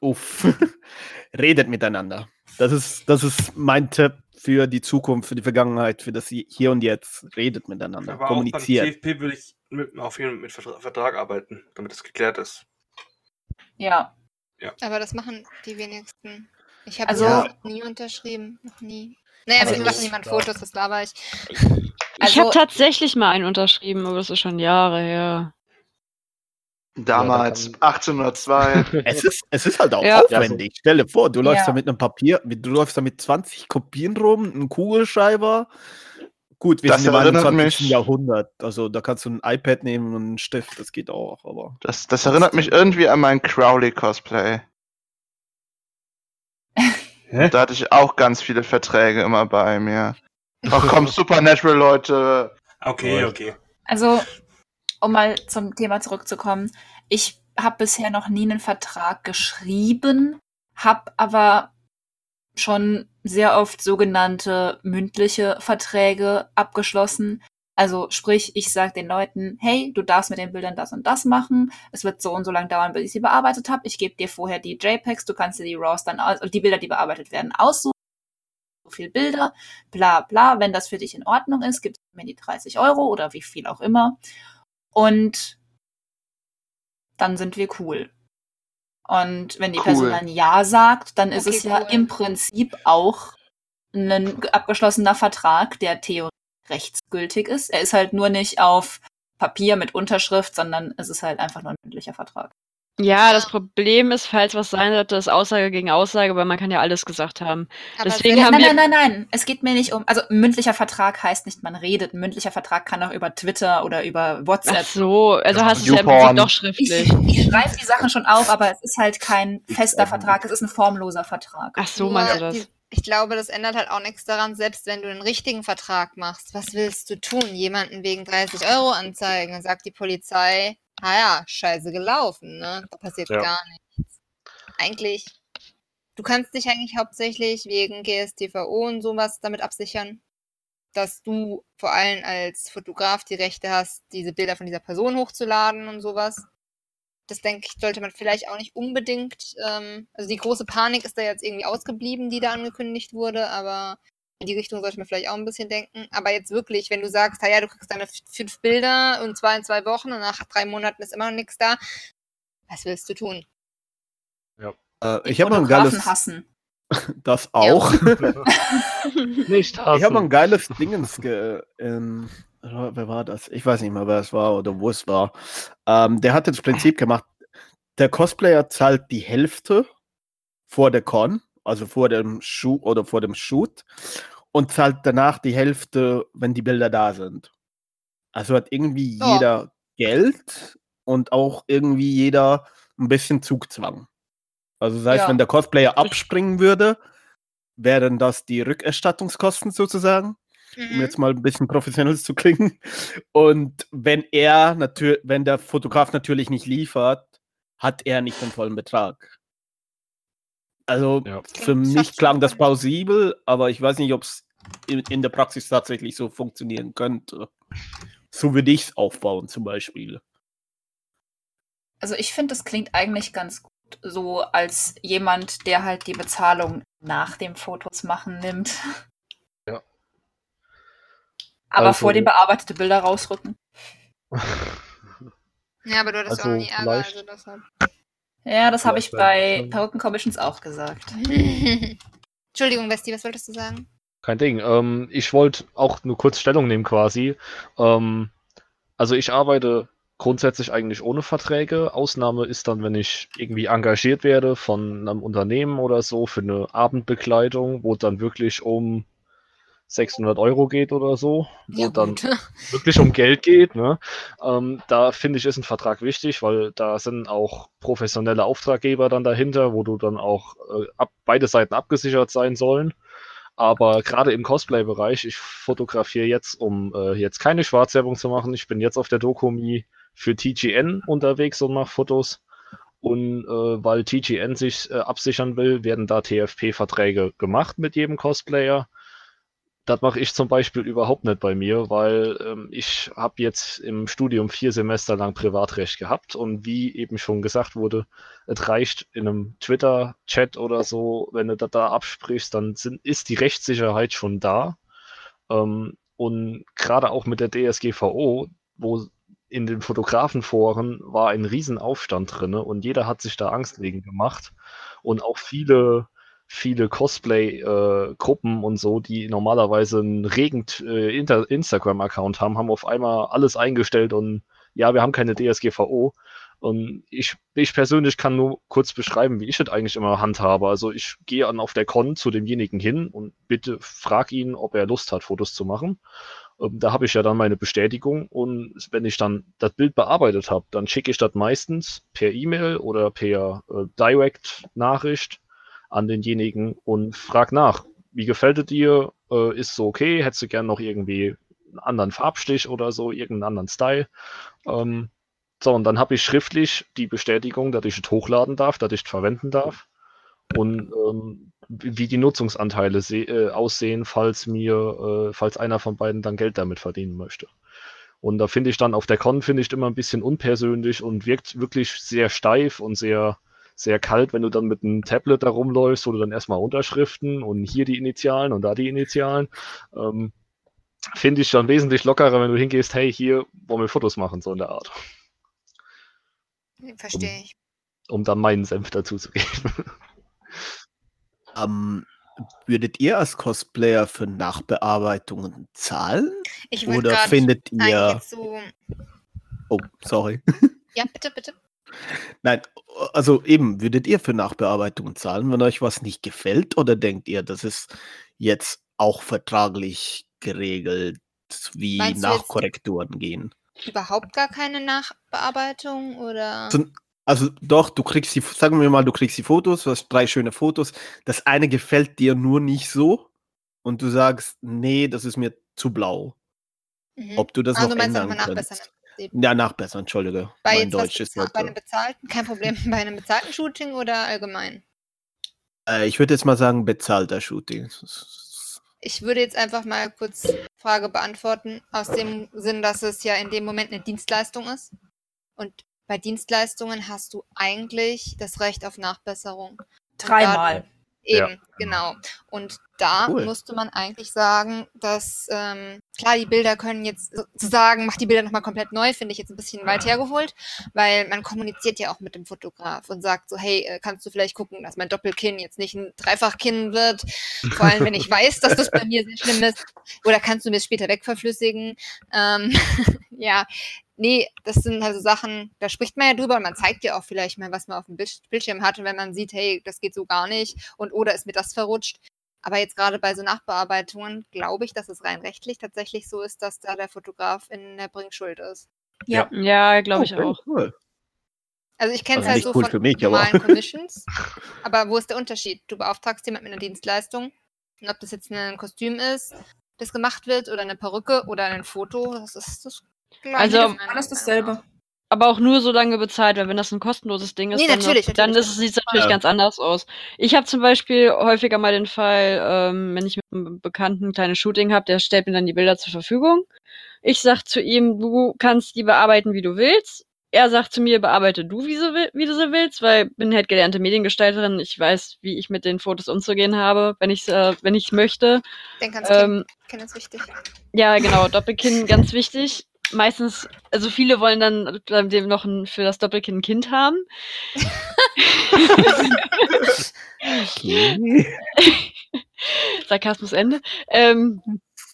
uff, redet miteinander. Das ist, das ist mein Tipp für die Zukunft, für die Vergangenheit, für das Hier und Jetzt. Redet miteinander, Aber auch beim kommuniziert. TFP würde ich mit, auf jeden Fall mit Vertra- Vertrag arbeiten, damit es geklärt ist. Ja. Aber das machen die wenigsten. Ich habe Also- also, nie unterschrieben. Noch nie. Naja, Also also macht ich- niemand ja. Fotos, das laber ich. ich Also- habe tatsächlich mal einen unterschrieben, aber das ist schon Jahre her. Damals, Ja, da 1802. Es ist, es ist halt auch Ja. aufwendig. Stell dir vor, du läufst Ja. da mit einem Papier, du läufst da mit 20 Kopien rum, ein Kugelschreiber. Gut, wir Das sind im erinnert 21. mich- Jahrhundert. Also da kannst du ein iPad nehmen und einen Stift, das geht auch, aber. Das, das erinnert mich irgendwie an mein Crowley-Cosplay. Da hatte ich auch ganz viele Verträge immer bei mir. Ach komm, Supernatural-Leute. Okay, okay. Also, um mal zum Thema zurückzukommen, ich habe bisher noch nie einen Vertrag geschrieben, habe aber schon sehr oft sogenannte mündliche Verträge abgeschlossen. Also sprich, ich sage den Leuten, hey, du darfst mit den Bildern das und das machen. Es wird so und so lange dauern, bis ich sie bearbeitet habe. Ich gebe dir vorher die JPEGs, du kannst dir die RAWs dann also die Bilder, die bearbeitet werden, aussuchen. So viel Bilder, bla bla. Wenn das für dich in Ordnung ist, gibst du mir die 30 Euro oder wie viel auch immer. Und dann sind wir cool. Und wenn die Cool. Person dann Ja sagt, dann ist Okay, es ja cool. im Prinzip auch ein abgeschlossener Vertrag, der theoretisch rechtsgültig ist. Er ist halt nur nicht auf Papier mit Unterschrift, sondern es ist halt einfach nur ein mündlicher Vertrag. Ja, das Problem ist, falls was sein sollte, ist Aussage gegen Aussage, weil man kann ja alles gesagt haben. Aber Deswegen haben nein, wir- nein, nein, nein. Es geht mir nicht um. Also ein mündlicher Vertrag heißt nicht, man redet. Ein mündlicher Vertrag kann auch über Twitter oder über Ach WhatsApp. so, also hast du es ja im. Prinzip doch Ich, schriftlich. ich schreibe die Sachen schon auf, aber es ist halt kein fester Vertrag, es ist ein formloser Vertrag. Ach so, meinst du das? Ich glaube, das ändert halt auch nichts daran, selbst wenn du einen richtigen Vertrag machst. Was willst du tun? Jemanden wegen 30 Euro anzeigen? Dann sagt die Polizei, naja, scheiße gelaufen, ne? Da passiert Ja. gar nichts. Eigentlich, du kannst dich eigentlich hauptsächlich wegen GSTVO und sowas damit absichern, dass du vor allem als Fotograf die Rechte hast, diese Bilder von dieser Person hochzuladen und sowas. Das denke ich, sollte man vielleicht auch nicht unbedingt. Ähm, also die große Panik ist da jetzt irgendwie ausgeblieben, die da angekündigt wurde, aber in die Richtung sollte man vielleicht auch ein bisschen denken. Aber jetzt wirklich, wenn du sagst, ja, du kriegst deine fünf Bilder und zwar in zwei Wochen und nach drei Monaten ist immer noch nichts da, was willst du tun? Äh, Die ich habe mal ein geiles. hassen. Das auch. Nicht Ich habe mal ein hassen. geiles Dingens ge, ähm, wer war das? Ich weiß nicht mehr, wer es war oder wo es war. Ähm, der hat das Prinzip gemacht, der Cosplayer zahlt die Hälfte vor der Con, also vor dem Shoot oder vor dem Shoot und zahlt danach die Hälfte, wenn die Bilder da sind. Also hat irgendwie Ja. jeder Geld und auch irgendwie jeder ein bisschen Zugzwang. Also das heißt, Ja. wenn der Cosplayer abspringen würde, wären das die Rückerstattungskosten sozusagen, um Mhm. jetzt mal ein bisschen professionell zu klingen. Und wenn er natürlich, wenn der Fotograf natürlich nicht liefert, hat er nicht den vollen Betrag. Also Ja. für mich klang das plausibel, aber ich weiß nicht, ob es in, in der Praxis tatsächlich so funktionieren könnte. So würde ich es aufbauen, zum Beispiel. Also ich finde, das klingt eigentlich ganz gut, so als jemand, der halt die Bezahlung nach dem Fotos machen nimmt. Ja. Aber Also- vor dem bearbeitete Bilder rausrücken. Ja, aber du hattest Also auch nie Ärger, also deshalb. Ja, das habe ich bei Perückencommissions auch gesagt. Entschuldigung, Besti, was wolltest du sagen? Kein Ding. Ähm, ich wollte auch nur kurz Stellung nehmen quasi. Ähm, also ich arbeite grundsätzlich eigentlich ohne Verträge. Ausnahme ist dann, wenn ich irgendwie engagiert werde von einem Unternehmen oder so für eine Abendbekleidung, wo dann wirklich um 600 Euro geht oder so, wo Ja, dann wirklich um Geld geht. Ne? Ähm, da finde ich, ist ein Vertrag wichtig, weil da sind auch professionelle Auftraggeber dann dahinter, wo du dann auch äh, ab, beide Seiten abgesichert sein sollen. Aber gerade im Cosplay-Bereich, ich fotografiere jetzt, um äh, jetzt keine Schwarzwerbung zu machen. Ich bin jetzt auf der Dokumi für TGN unterwegs und mache Fotos. Und äh, weil TGN sich äh, absichern will, werden da TFP-Verträge gemacht mit jedem Cosplayer. Das mache ich zum Beispiel überhaupt nicht bei mir, weil ähm, ich habe jetzt im Studium vier Semester lang Privatrecht gehabt und wie eben schon gesagt wurde, es reicht in einem Twitter-Chat oder so, wenn du das da absprichst, dann sind, ist die Rechtssicherheit schon da. Ähm, und gerade auch mit der DSGVO, wo in den Fotografenforen war ein Riesenaufstand drin und jeder hat sich da Angst wegen gemacht und auch viele viele Cosplay-Gruppen und so, die normalerweise einen regen äh, Instagram-Account haben, haben auf einmal alles eingestellt und ja, wir haben keine DSGVO. Und ich, ich persönlich kann nur kurz beschreiben, wie ich das eigentlich immer handhabe. Also ich gehe dann auf der Con zu demjenigen hin und bitte frag ihn, ob er Lust hat, Fotos zu machen. Ähm, da habe ich ja dann meine Bestätigung und wenn ich dann das Bild bearbeitet habe, dann schicke ich das meistens per E-Mail oder per äh, Direct-Nachricht an denjenigen und frage nach, wie gefällt es dir? Äh, ist so okay? Hättest du gern noch irgendwie einen anderen Farbstich oder so, irgendeinen anderen Style? Ähm, so, und dann habe ich schriftlich die Bestätigung, dass ich es hochladen darf, dass ich es verwenden darf und ähm, wie die Nutzungsanteile äh, aussehen, falls mir, äh, falls einer von beiden dann Geld damit verdienen möchte. Und da finde ich dann auf der Con finde ich immer ein bisschen unpersönlich und wirkt wirklich sehr steif und sehr sehr kalt, wenn du dann mit einem Tablet da rumläufst, wo du dann erstmal Unterschriften und hier die Initialen und da die Initialen. Ähm, finde ich schon wesentlich lockerer, wenn du hingehst, hey, hier wollen wir Fotos machen, so in der Art. Verstehe ich. Um, um dann meinen Senf dazu zu geben. Ähm, würdet ihr als Cosplayer für Nachbearbeitungen zahlen? Ich Oder findet ihr. So, Oh, sorry. ja, bitte, bitte. Nein, also eben, würdet ihr für Nachbearbeitungen zahlen, wenn euch was nicht gefällt? Oder denkt ihr, das ist jetzt auch vertraglich geregelt, wie Meinst Nachkorrekturen gehen? Überhaupt gar keine Nachbearbeitung oder? So- Also doch, du kriegst die, sagen wir mal, du kriegst die Fotos, du hast drei schöne Fotos. Das eine gefällt dir nur nicht so und du sagst, nee, das ist mir zu blau. Mhm. Ob du das also, noch ändern kannst. Ja, nachbessern, Entschuldige. Bei mein Deutsch ist bei einem bezahlten, kein Problem, bei einem bezahlten Shooting oder allgemein? Äh, ich würde jetzt mal sagen, bezahlter Shooting. Ich würde jetzt einfach mal kurz die Frage beantworten, aus dem Sinn, dass es ja in dem Moment eine Dienstleistung ist. Und bei Dienstleistungen hast du eigentlich das Recht auf Nachbesserung. Dreimal. Eben, Ja. genau. Und da Cool. musste man eigentlich sagen, dass, ähm, klar, die Bilder können jetzt zu sagen, mach die Bilder nochmal komplett neu, finde ich jetzt ein bisschen weit hergeholt, weil man kommuniziert ja auch mit dem Fotograf und sagt so, hey, äh, kannst du vielleicht gucken, dass mein Doppelkinn jetzt nicht ein Dreifachkinn wird, vor allem wenn ich weiß, dass das bei mir sehr schlimm ist, oder kannst du mir es später wegverflüssigen? Ähm, ja, nee, das sind also Sachen, da spricht man ja drüber und man zeigt ja auch vielleicht mal, was man auf dem Bild- Bildschirm hat und wenn man sieht, hey, das geht so gar nicht und oder ist mir das verrutscht. Aber jetzt gerade bei so Nachbearbeitungen glaube ich, dass es rein rechtlich tatsächlich so ist, dass da der Fotograf in der Bringschuld ist. Ja. Ja, glaube ich Okay, auch. Cool. Also ich kenne es Also halt so cool von für mich, aber- normalen Commissions. aber wo ist der Unterschied? Du beauftragst jemanden mit einer Dienstleistung und ob das jetzt ein Kostüm ist, das gemacht wird oder eine Perücke oder ein Foto, das ist das Gleiche. Also- Alles dasselbe. Aber auch nur so lange bezahlt, weil wenn das ein kostenloses Ding ist, Nee, dann, natürlich, dann natürlich. sieht es natürlich Ja. ganz anders aus. Ich habe zum Beispiel häufiger mal den Fall, ähm, wenn ich mit einem Bekannten ein kleines Shooting habe, der stellt mir dann die Bilder zur Verfügung. Ich sag zu ihm, du kannst die bearbeiten, wie du willst. Er sagt zu mir, bearbeite du, wie, so, wie du so willst, weil ich bin halt gelernte Mediengestalterin. Ich weiß, wie ich mit den Fotos umzugehen habe, wenn ich äh, wenn ich möchte. Denk ans Kind. Ähm, Kind ist wichtig. ja, genau, Doppelkinn, ganz wichtig. Meistens, also viele wollen dann äh, dem noch ein, für das Doppelkinn ein Kind haben. Okay. Sarkasmus Ende. Ähm,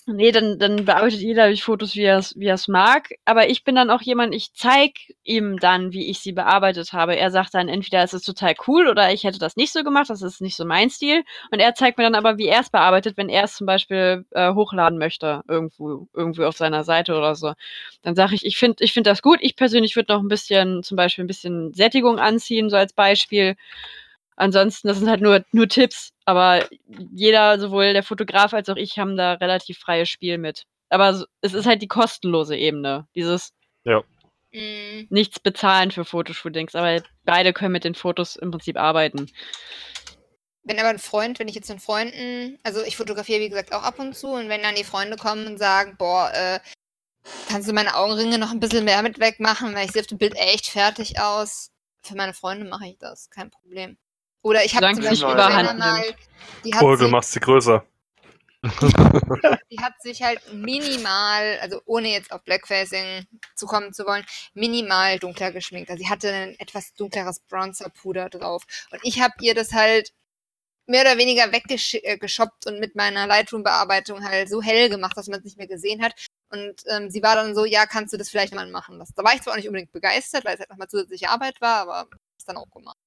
nee, dann, dann bearbeitet jeder die Fotos, wie er es wie mag. Aber ich bin dann auch jemand, ich zeig ihm dann, wie ich sie bearbeitet habe. Er sagt dann entweder, es ist total cool oder ich hätte das nicht so gemacht, das ist nicht so mein Stil. Und er zeigt mir dann aber, wie er es bearbeitet, wenn er es zum Beispiel äh, hochladen möchte, irgendwo, irgendwo auf seiner Seite oder so. Dann sage ich, ich finde ich find das gut. Ich persönlich würde noch ein bisschen, zum Beispiel ein bisschen Sättigung anziehen, so als Beispiel. Ansonsten, das sind halt nur, nur Tipps, aber jeder, sowohl der Fotograf als auch ich, haben da relativ freies Spiel mit. Aber es ist halt die kostenlose Ebene. Dieses Mm, nichts bezahlen für Fotoshootings, aber beide können mit den Fotos im Prinzip arbeiten. Wenn aber ein Freund, wenn ich jetzt einen Freunden, also ich fotografiere wie gesagt auch ab und zu und wenn dann die Freunde kommen und sagen, boah, äh, kannst du meine Augenringe noch ein bisschen mehr mit wegmachen, weil ich sehe auf dem Bild echt fertig aus. Für meine Freunde mache ich das, kein Problem. Oder ich habe zum Beispiel überhand mal, die hat, Oder du sich, machst sie größer. die hat sich halt minimal, also ohne jetzt auf Blackfacing zu kommen zu wollen, minimal dunkler geschminkt. Also sie hatte ein etwas dunkleres Bronzerpuder drauf. Und ich habe ihr das halt mehr oder weniger weggeschoppt und mit meiner Lightroom-Bearbeitung halt so hell gemacht, dass man es nicht mehr gesehen hat. Und ähm, sie war dann so, ja, kannst du das vielleicht mal machen? Das, da war ich zwar auch nicht unbedingt begeistert, weil es halt nochmal zusätzliche Arbeit war, aber ist dann auch gemacht.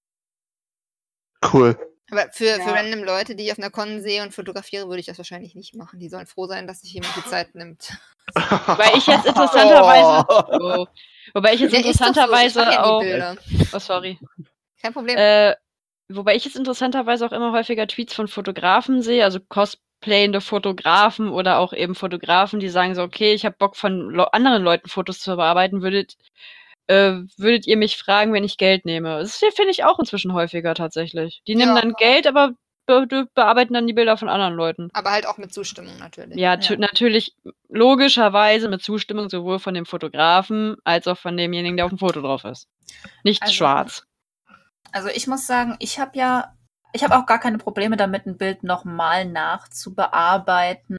Cool. Aber für, für Ja. random Leute, die ich auf einer Con sehe und fotografiere, würde ich das wahrscheinlich nicht machen. Die sollen froh sein, dass sich jemand die Zeit nimmt. Wobei ich jetzt interessanterweise. Oh. Oh. Wobei ich jetzt Ja, so, interessanterweise ja die auch. Bilder. Oh, sorry. Kein Problem. Äh, wobei ich jetzt interessanterweise auch immer häufiger Tweets von Fotografen sehe, also cosplayende Fotografen oder auch eben Fotografen, die sagen so, okay, ich habe Bock von anderen Leuten Fotos zu bearbeiten, würdet, äh, würdet ihr mich fragen, wenn ich Geld nehme? Das finde ich auch inzwischen häufiger tatsächlich. Die nehmen Ja. dann Geld, aber be be bearbeiten dann die Bilder von anderen Leuten. Aber halt auch mit Zustimmung natürlich. Ja, Ja. natürlich logischerweise mit Zustimmung sowohl von dem Fotografen als auch von demjenigen, der auf dem Foto drauf ist. Nicht Also- schwarz. Also ich muss sagen, ich habe ja, ich habe auch gar keine Probleme damit, ein Bild nochmal nachzubearbeiten.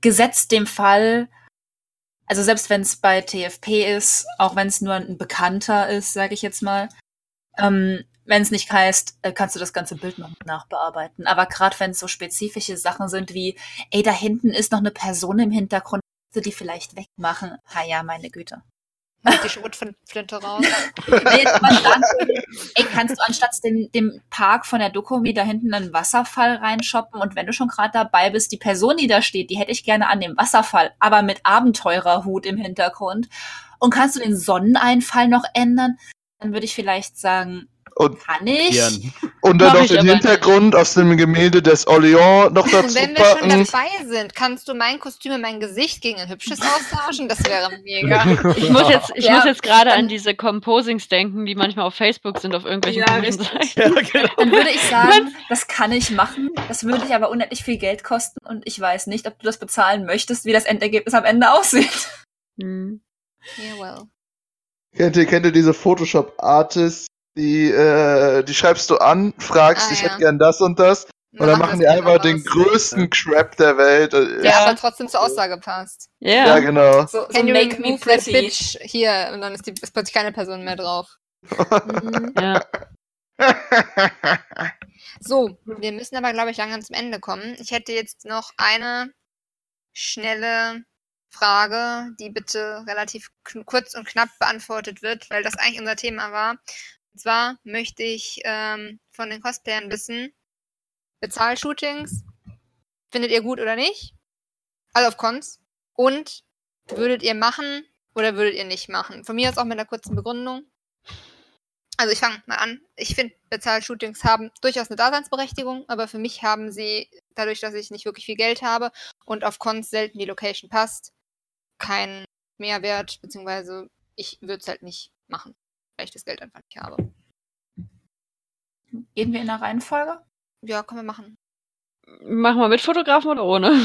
Gesetzt dem Fall, also selbst wenn es bei TFP ist, auch wenn es nur ein Bekannter ist, sage ich jetzt mal, ähm, wenn es nicht heißt, äh, kannst du das ganze Bild noch nachbearbeiten. Aber gerade wenn es so spezifische Sachen sind wie, ey, da hinten ist noch eine Person im Hintergrund, die vielleicht wegmachen? Ha ja, meine Güte. Mit die Schrotflinte raus. Ey, kannst du anstatt dem, dem Park von der Dokumi da hinten einen Wasserfall reinshoppen und wenn du schon gerade dabei bist, die Person, die da steht, die hätte ich gerne an dem Wasserfall, aber mit Abenteurerhut im Hintergrund. Und kannst du den Sonneneinfall noch ändern? Dann würde ich vielleicht sagen, Und, kann ich? Und dann Mach noch ich den aber Hintergrund aus dem Gemälde des Orléans noch Und dazu wenn wir schon packen. dabei sind, kannst du mein Kostüm und mein Gesicht gegen ein hübsches austauschen? Das wäre mega. Ich muss jetzt, ich Ja, muss jetzt gerade an diese Composings denken, die manchmal auf Facebook sind, auf irgendwelchen Ja, komischen richtig. Seiten. Ja, genau. Dann würde ich sagen, das kann ich machen. Das würde ich aber unendlich viel Geld kosten und ich weiß nicht, ob du das bezahlen möchtest, wie das Endergebnis am Ende aussieht. Hm. Yeah, well. Kennt ihr, kennt ihr diese Photoshop-Artists, die, äh, die schreibst du an, fragst, Ah, ich ja. hätte gern das und das, und dann machen die einfach den größten Crap der Welt. Äh, Der Ja. aber trotzdem zur Aussage passt. Ja. Ja, genau. So, so Can you make me pretty. bitch hier? Und dann ist, die, ist plötzlich keine Person mehr drauf. Mhm. ja. So, wir müssen aber, glaube ich, langsam zum Ende kommen. Ich hätte jetzt noch eine schnelle Frage, die bitte relativ kurz und knapp beantwortet wird, weil das eigentlich unser Thema war. Und zwar möchte ich ähm, von den Cosplayern wissen, Bezahlshootings, findet ihr gut oder nicht? Also auf Cons. Und würdet ihr machen oder würdet ihr nicht machen? Von mir aus auch mit einer kurzen Begründung. Also ich fange mal an. Ich finde, Bezahlshootings haben durchaus eine Daseinsberechtigung, aber für mich haben sie, dadurch, dass ich nicht wirklich viel Geld habe und auf Cons selten die Location passt, keinen Mehrwert, beziehungsweise ich würde es halt nicht machen, weil ich das Geld einfach nicht habe. Gehen wir in der Reihenfolge? Ja, können wir machen. Machen wir mit Fotografen oder ohne?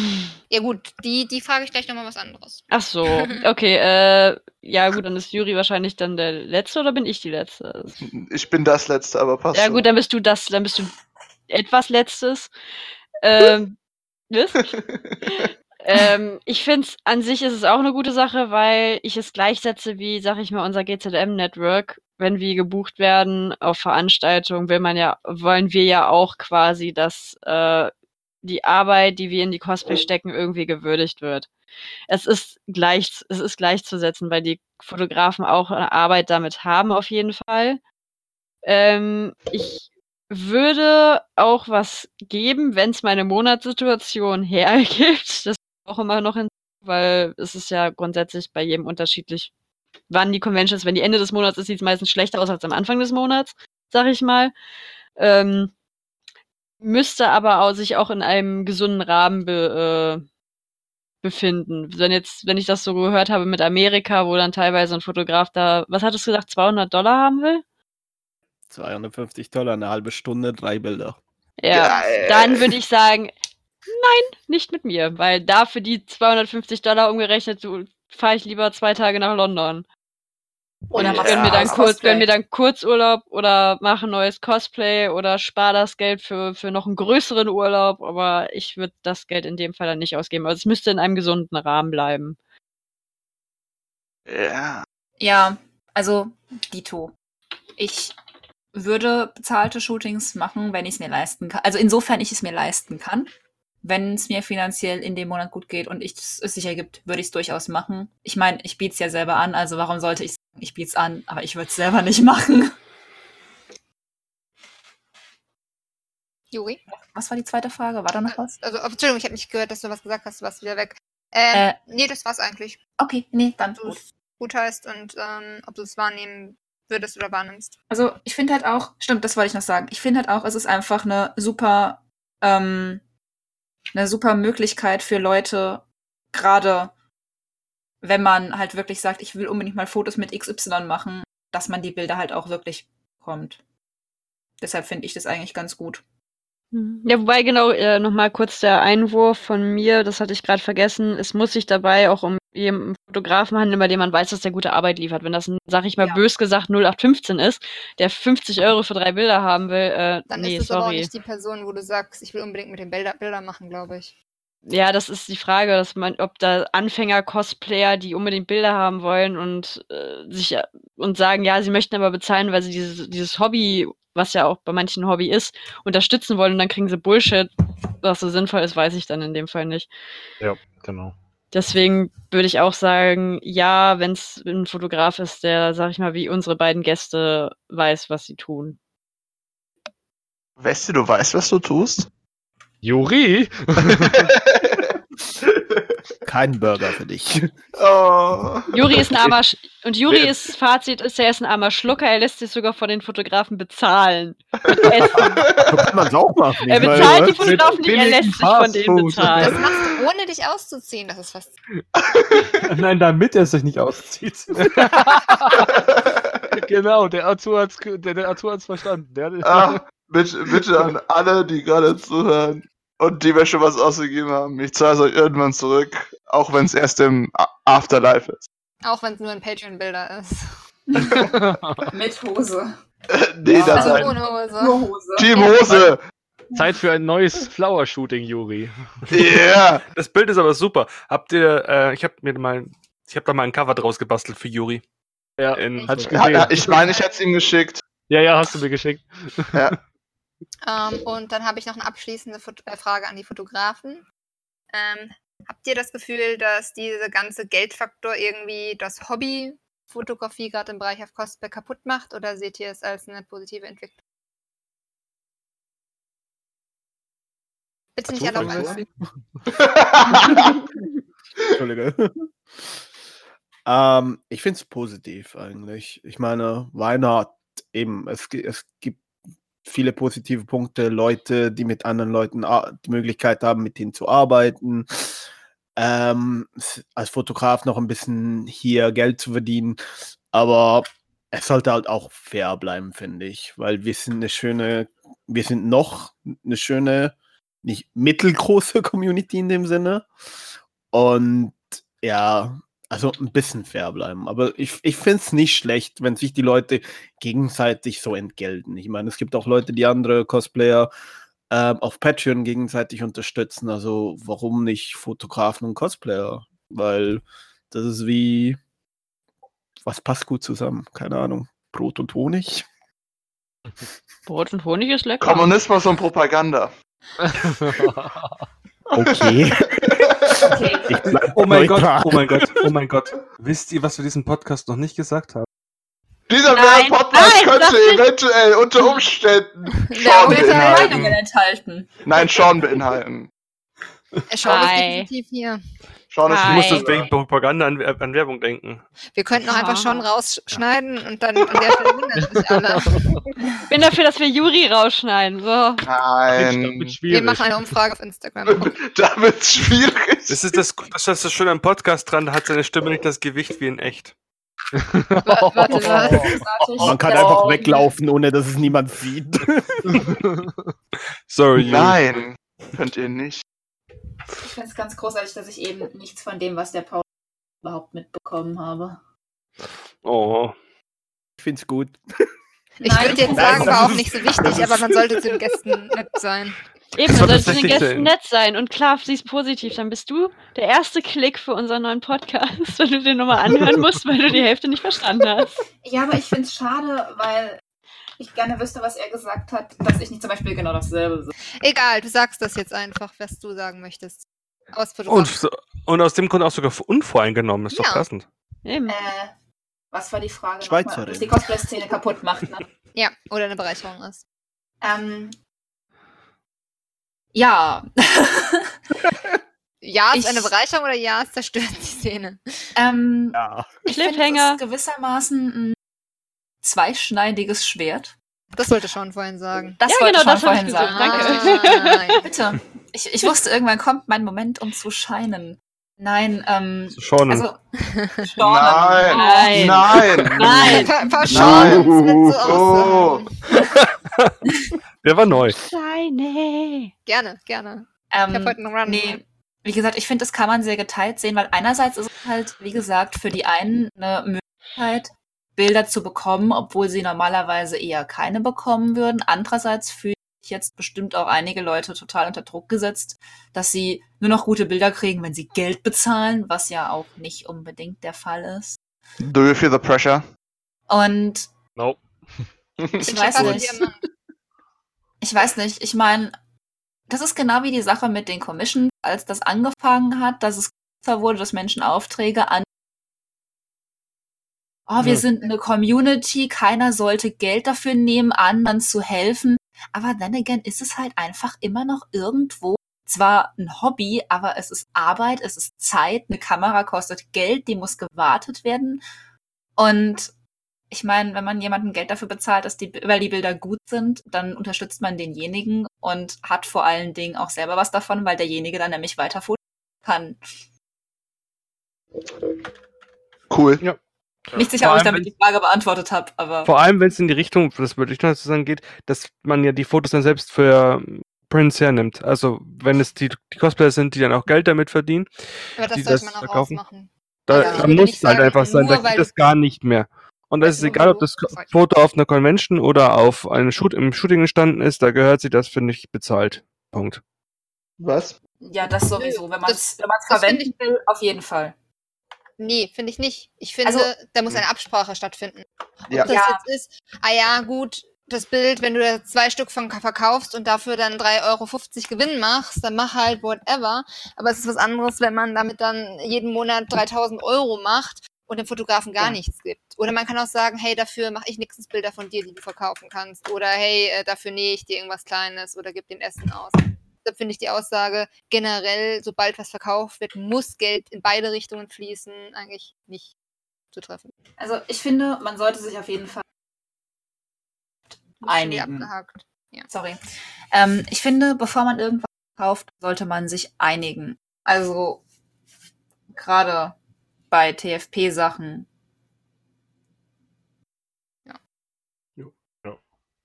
Ja gut, die, die frage ich gleich nochmal was anderes. Ach so, okay. Äh, ja gut, dann ist Juri wahrscheinlich dann der Letzte oder bin ich die Letzte? Ich bin das Letzte, aber passt Ja gut, dann bist du das, dann bist du etwas Letztes. Ähm, was? ähm, ich finde an sich ist es auch eine gute Sache, weil ich es gleichsetze wie, sag ich mal, unser GZM-Network. Wenn wir gebucht werden auf Veranstaltungen, will man ja, wollen wir ja auch quasi, dass äh, die Arbeit, die wir in die Cosplay stecken, irgendwie gewürdigt wird. Es ist gleich, es ist gleichzusetzen, weil die Fotografen auch eine Arbeit damit haben, auf jeden Fall. Ähm, ich würde auch was geben, wenn es meine Monatssituation hergibt. Das auch immer noch hin, weil es ist ja grundsätzlich bei jedem unterschiedlich, wann die Convention ist. Wenn die Ende des Monats ist, sieht es meistens schlechter aus als am Anfang des Monats, sag ich mal. Ähm, müsste aber auch sich auch in einem gesunden Rahmen be, äh, befinden. Wenn jetzt, wenn ich das so gehört habe mit Amerika, wo dann teilweise ein Fotograf da, was hattest du gesagt, 200 Dollar haben will? 250 Dollar, eine halbe Stunde, drei Bilder. Ja, Geil. dann würde ich sagen, nein, nicht mit mir, weil da für die 250 Dollar umgerechnet fahre ich lieber zwei Tage nach London. Oder gönn du mir dann kurz, gönn mir dann Kurzurlaub oder mache ein neues Cosplay oder spare das Geld für, für noch einen größeren Urlaub, aber ich würde das Geld in dem Fall dann nicht ausgeben. Also es müsste in einem gesunden Rahmen bleiben. Ja. Ja, also Dito. Ich würde bezahlte Shootings machen, wenn ich es mir leisten kann. Also insofern ich es mir leisten kann. Wenn es mir finanziell in dem Monat gut geht und ich es sich ergibt, würde ich es durchaus machen. Ich meine, ich biete es ja selber an, also warum sollte ich sagen, ich biete es an, aber ich würde es selber nicht machen. Juri? Was war die zweite Frage? War da noch was? Also, Entschuldigung, ich habe nicht gehört, dass du was gesagt hast, du warst wieder weg. Äh, Äh. nee, das war's eigentlich. Okay, nee, dann Ob du gut. es gut heißt und ähm, ob du es wahrnehmen würdest oder wahrnimmst. Also ich finde halt auch, stimmt, das wollte ich noch sagen. Ich finde halt auch, es ist einfach eine super, ähm, eine super Möglichkeit für Leute, gerade wenn man halt wirklich sagt, ich will unbedingt mal Fotos mit XY machen, dass man die Bilder halt auch wirklich bekommt. Deshalb finde ich das eigentlich ganz gut. Ja, wobei genau äh, nochmal kurz der Einwurf von mir, das hatte ich gerade vergessen. Es muss sich dabei auch um jemanden Fotografen handeln, bei dem man weiß, dass der gute Arbeit liefert. Wenn das, ein, sag ich mal Ja. bös gesagt, 0815 ist, der 50 Euro für drei Bilder haben will, äh, Dann nee, ist es aber auch sorry. nicht die Person, wo du sagst, ich will unbedingt mit den Bilder, Bilder machen, glaube ich. Ja, das ist die Frage, dass man, ob da Anfänger-Cosplayer, die unbedingt Bilder haben wollen und äh, sich äh, und sagen, ja, sie möchten aber bezahlen, weil sie dieses, dieses Hobby, was ja auch bei manchen ein Hobby ist, unterstützen wollen und dann kriegen sie Bullshit. Was so sinnvoll ist, weiß ich dann in dem Fall nicht. Ja, genau. Deswegen würde ich auch sagen, ja, wenn es ein Fotograf ist, der, sag ich mal, wie unsere beiden Gäste weiß, was sie tun. Westi, du weißt, was du tust? Juri? Kein Burger für dich. oh. Juri ist ein armer Sch und Juri ist Fazit ist er ist ein armer Schlucker, er lässt sich sogar von den Fotografen bezahlen. Kann man auch machen. er bezahlt die was? Fotografen nicht, er lässt sich von denen Fastfood. Das bezahlen. machst du, ohne dich auszuziehen. Das ist fast. Nein, damit er sich nicht auszieht. genau, der Arthur hat's, der, der Arthur hat's verstanden. Der, Ah, bitte, bitte an alle, die gerade zuhören und die mir schon was ausgegeben haben. Ich zahle es euch irgendwann zurück, auch wenn es erst im Afterlife ist. Auch wenn es nur ein Patreon-Bilder ist. Mit Hose. nee, das Also ein ohne Hose. Nur Hose. Team Hose. Zeit für ein neues Flower-Shooting, Juri. Yeah. Das Bild ist aber super. Habt ihr, äh, ich habe mir mal, ich habe da mal ein Cover draus gebastelt für Juri. Ja, In, ich Ja, gesehen. ja, ich meine, ich hätte es ihm geschickt. Ja, ja, hast du mir geschickt. Ähm, und dann habe ich noch eine abschließende Fot äh, Frage an die Fotografen. Ähm, habt ihr das Gefühl, dass diese ganze Geldfaktor irgendwie das Hobby Fotografie gerade im Bereich auf Cosplay kaputt macht oder seht ihr es als eine positive Entwicklung? Bitte nicht alle auf Zufall, einmal. Entschuldige. ähm, ich finde es positiv eigentlich. Ich meine, why not? Eben, es, es gibt viele positive Punkte, Leute, die mit anderen Leuten die Möglichkeit haben, mit denen zu arbeiten. Ähm, als Fotograf noch ein bisschen hier Geld zu verdienen. Aber es sollte halt auch fair bleiben, finde ich. Weil wir sind eine schöne, wir sind noch eine schöne, nicht mittelgroße Community in dem Sinne. Und ja, also ein bisschen fair bleiben. Aber ich, ich finde es nicht schlecht, wenn sich die Leute gegenseitig so entgelten. Ich meine, es gibt auch Leute, die andere Cosplayer ähm, auf Patreon gegenseitig unterstützen. Also warum nicht Fotografen und Cosplayer? Weil das ist wie, was passt gut zusammen? Keine Ahnung. Brot und Honig? Brot und Honig ist lecker. Kommunismus und Propaganda. Okay. Okay. Oh mein Gott, oh mein Gott, oh mein Gott. Wisst ihr, was wir diesen Podcast noch nicht gesagt haben? Dieser Nein, Podcast nein, könnte sag nicht. eventuell unter Umständen Sean beinhalten. Enthalten. Nein, Sean beinhalten. Sean ist definitiv hier. Sean. Ich muss das wegen Propaganda an, an Werbung denken. Wir könnten auch Ja. einfach Sean rausschneiden und dann an der Stelle wundern sich alle. Ich bin dafür, dass wir Juri rausschneiden. So. Nein. Wird Wir machen eine Umfrage auf Instagram. Da wird's schwierig. Das ist das, das ist das Schöne am Podcast dran, da hat seine Stimme nicht das Gewicht wie in echt. Wa- Warte, was? Großartig. Man kann einfach weglaufen, ohne dass es niemand sieht. Sorry, Juri. Nein, könnt ihr nicht. Ich finde es ganz großartig, dass ich eben nichts von dem, was der Paul überhaupt mitbekommen habe. Oh. Ich finde es gut. Ich würde jetzt sagen, war auch nicht so wichtig, aber man sollte zu den Gästen nett sein. Eben, man sollte den tatsächlich Gästen der- nett sein. Und klar, sie ist positiv. Dann bist du der erste Klick für unseren neuen Podcast, wenn du den nochmal anhören musst, weil du die Hälfte nicht verstanden hast. Ja, aber ich finde es schade, weil ich gerne wüsste, was er gesagt hat, dass ich nicht zum Beispiel genau dasselbe sage. Egal, du sagst das jetzt einfach, was du sagen möchtest. Aus Und, und aus dem Grund auch sogar unvoreingenommen, ist doch Ja. passend. Eben. Äh, was war die Frage? Schweizerin. Was die Cosplay-Szene kaputt macht. Ne? Ja, oder eine Bereicherung ist. Ähm, Ja. Ja ist Ich- eine Bereicherung oder ja es zerstört die Szene? ähm, Ja. ich finde es gewissermaßen ein zweischneidiges Schwert. Das wollte schon vorhin sagen. Das Ja, wollte genau, ich hab vorhin ich sagen. Danke. Ah. Bitte. Ich, ich wusste, irgendwann kommt mein Moment, um zu scheinen. Nein, ähm, Schon. also. Nein. Nein. Nein. Nein. Pa paar Nein. Chance mit so Oh. Der war neu. Seine. Gerne, gerne. Ich habe Ähm, heute einen Run. nee, wie gesagt, ich finde, das kann man sehr geteilt sehen, weil einerseits ist es halt, wie gesagt, für die einen eine Möglichkeit, Bilder zu bekommen, obwohl sie normalerweise eher keine bekommen würden. Andererseits fühlen sich jetzt bestimmt auch einige Leute total unter Druck gesetzt, dass sie nur noch gute Bilder kriegen, wenn sie Geld bezahlen, was ja auch nicht unbedingt der Fall ist. Do you feel the pressure? Und Nope. ich weiß nicht. Ich weiß nicht. Ich meine, das ist genau wie die Sache mit den Commissions, als das angefangen hat, dass es größer wurde, dass Menschen Aufträge an. Oh, wir Ja. sind eine Community, keiner sollte Geld dafür nehmen, anderen zu helfen. Aber then again ist es halt einfach immer noch irgendwo zwar ein Hobby, aber es ist Arbeit, es ist Zeit, eine Kamera kostet Geld, die muss gewartet werden. Und ich meine, wenn man jemandem Geld dafür bezahlt, dass die, weil die Bilder gut sind, dann unterstützt man denjenigen und hat vor allen Dingen auch selber was davon, weil derjenige dann nämlich weiter fotografieren kann. Cool. Nicht sicher, ob ich damit die Frage beantwortet habe, aber Vor allem, wenn es in die Richtung, das würde ich noch sagen, geht, dass man ja die Fotos dann selbst für Prints hernimmt. Also, wenn es die, die Cosplayer sind, die dann auch Geld damit verdienen, Aber das die sollte das man auch verkaufen. ausmachen. da, Ja, da muss es halt einfach sein, da geht es gar nicht mehr. Und es ist Nur egal, ob das. Foto auf einer Convention oder auf einem Shoot im Shooting entstanden ist, da gehört sie das, finde ich, bezahlt. Punkt. Was? ja, das sowieso. Wenn man es Das- das verwenden will, auf jeden Fall. Nee, finde ich nicht. Ich finde, Also- da muss eine Absprache stattfinden. Ja. Ob das Ja. jetzt ist, ah ja, gut, das Bild, wenn du da zwei Stück von verkaufst und dafür dann 3,50 Euro Gewinn machst, dann mach halt whatever. Aber es ist was anderes, wenn man damit dann jeden Monat 3000 Euro macht und dem Fotografen gar Ja. nichts gibt. Oder man kann auch sagen, hey, dafür mache ich nächstes Bilder von dir, die du verkaufen kannst. Oder hey, äh, dafür nähe ich dir irgendwas Kleines oder gib dem Essen aus. Deshalb finde ich die Aussage, generell, sobald was verkauft wird, muss Geld in beide Richtungen fließen, eigentlich nicht zu treffen. Also ich finde, man sollte sich auf jeden Fall einigen. abgehakt. Sorry. Ähm, ich finde, bevor man irgendwas kauft, sollte man sich einigen. Also gerade bei TFP-Sachen.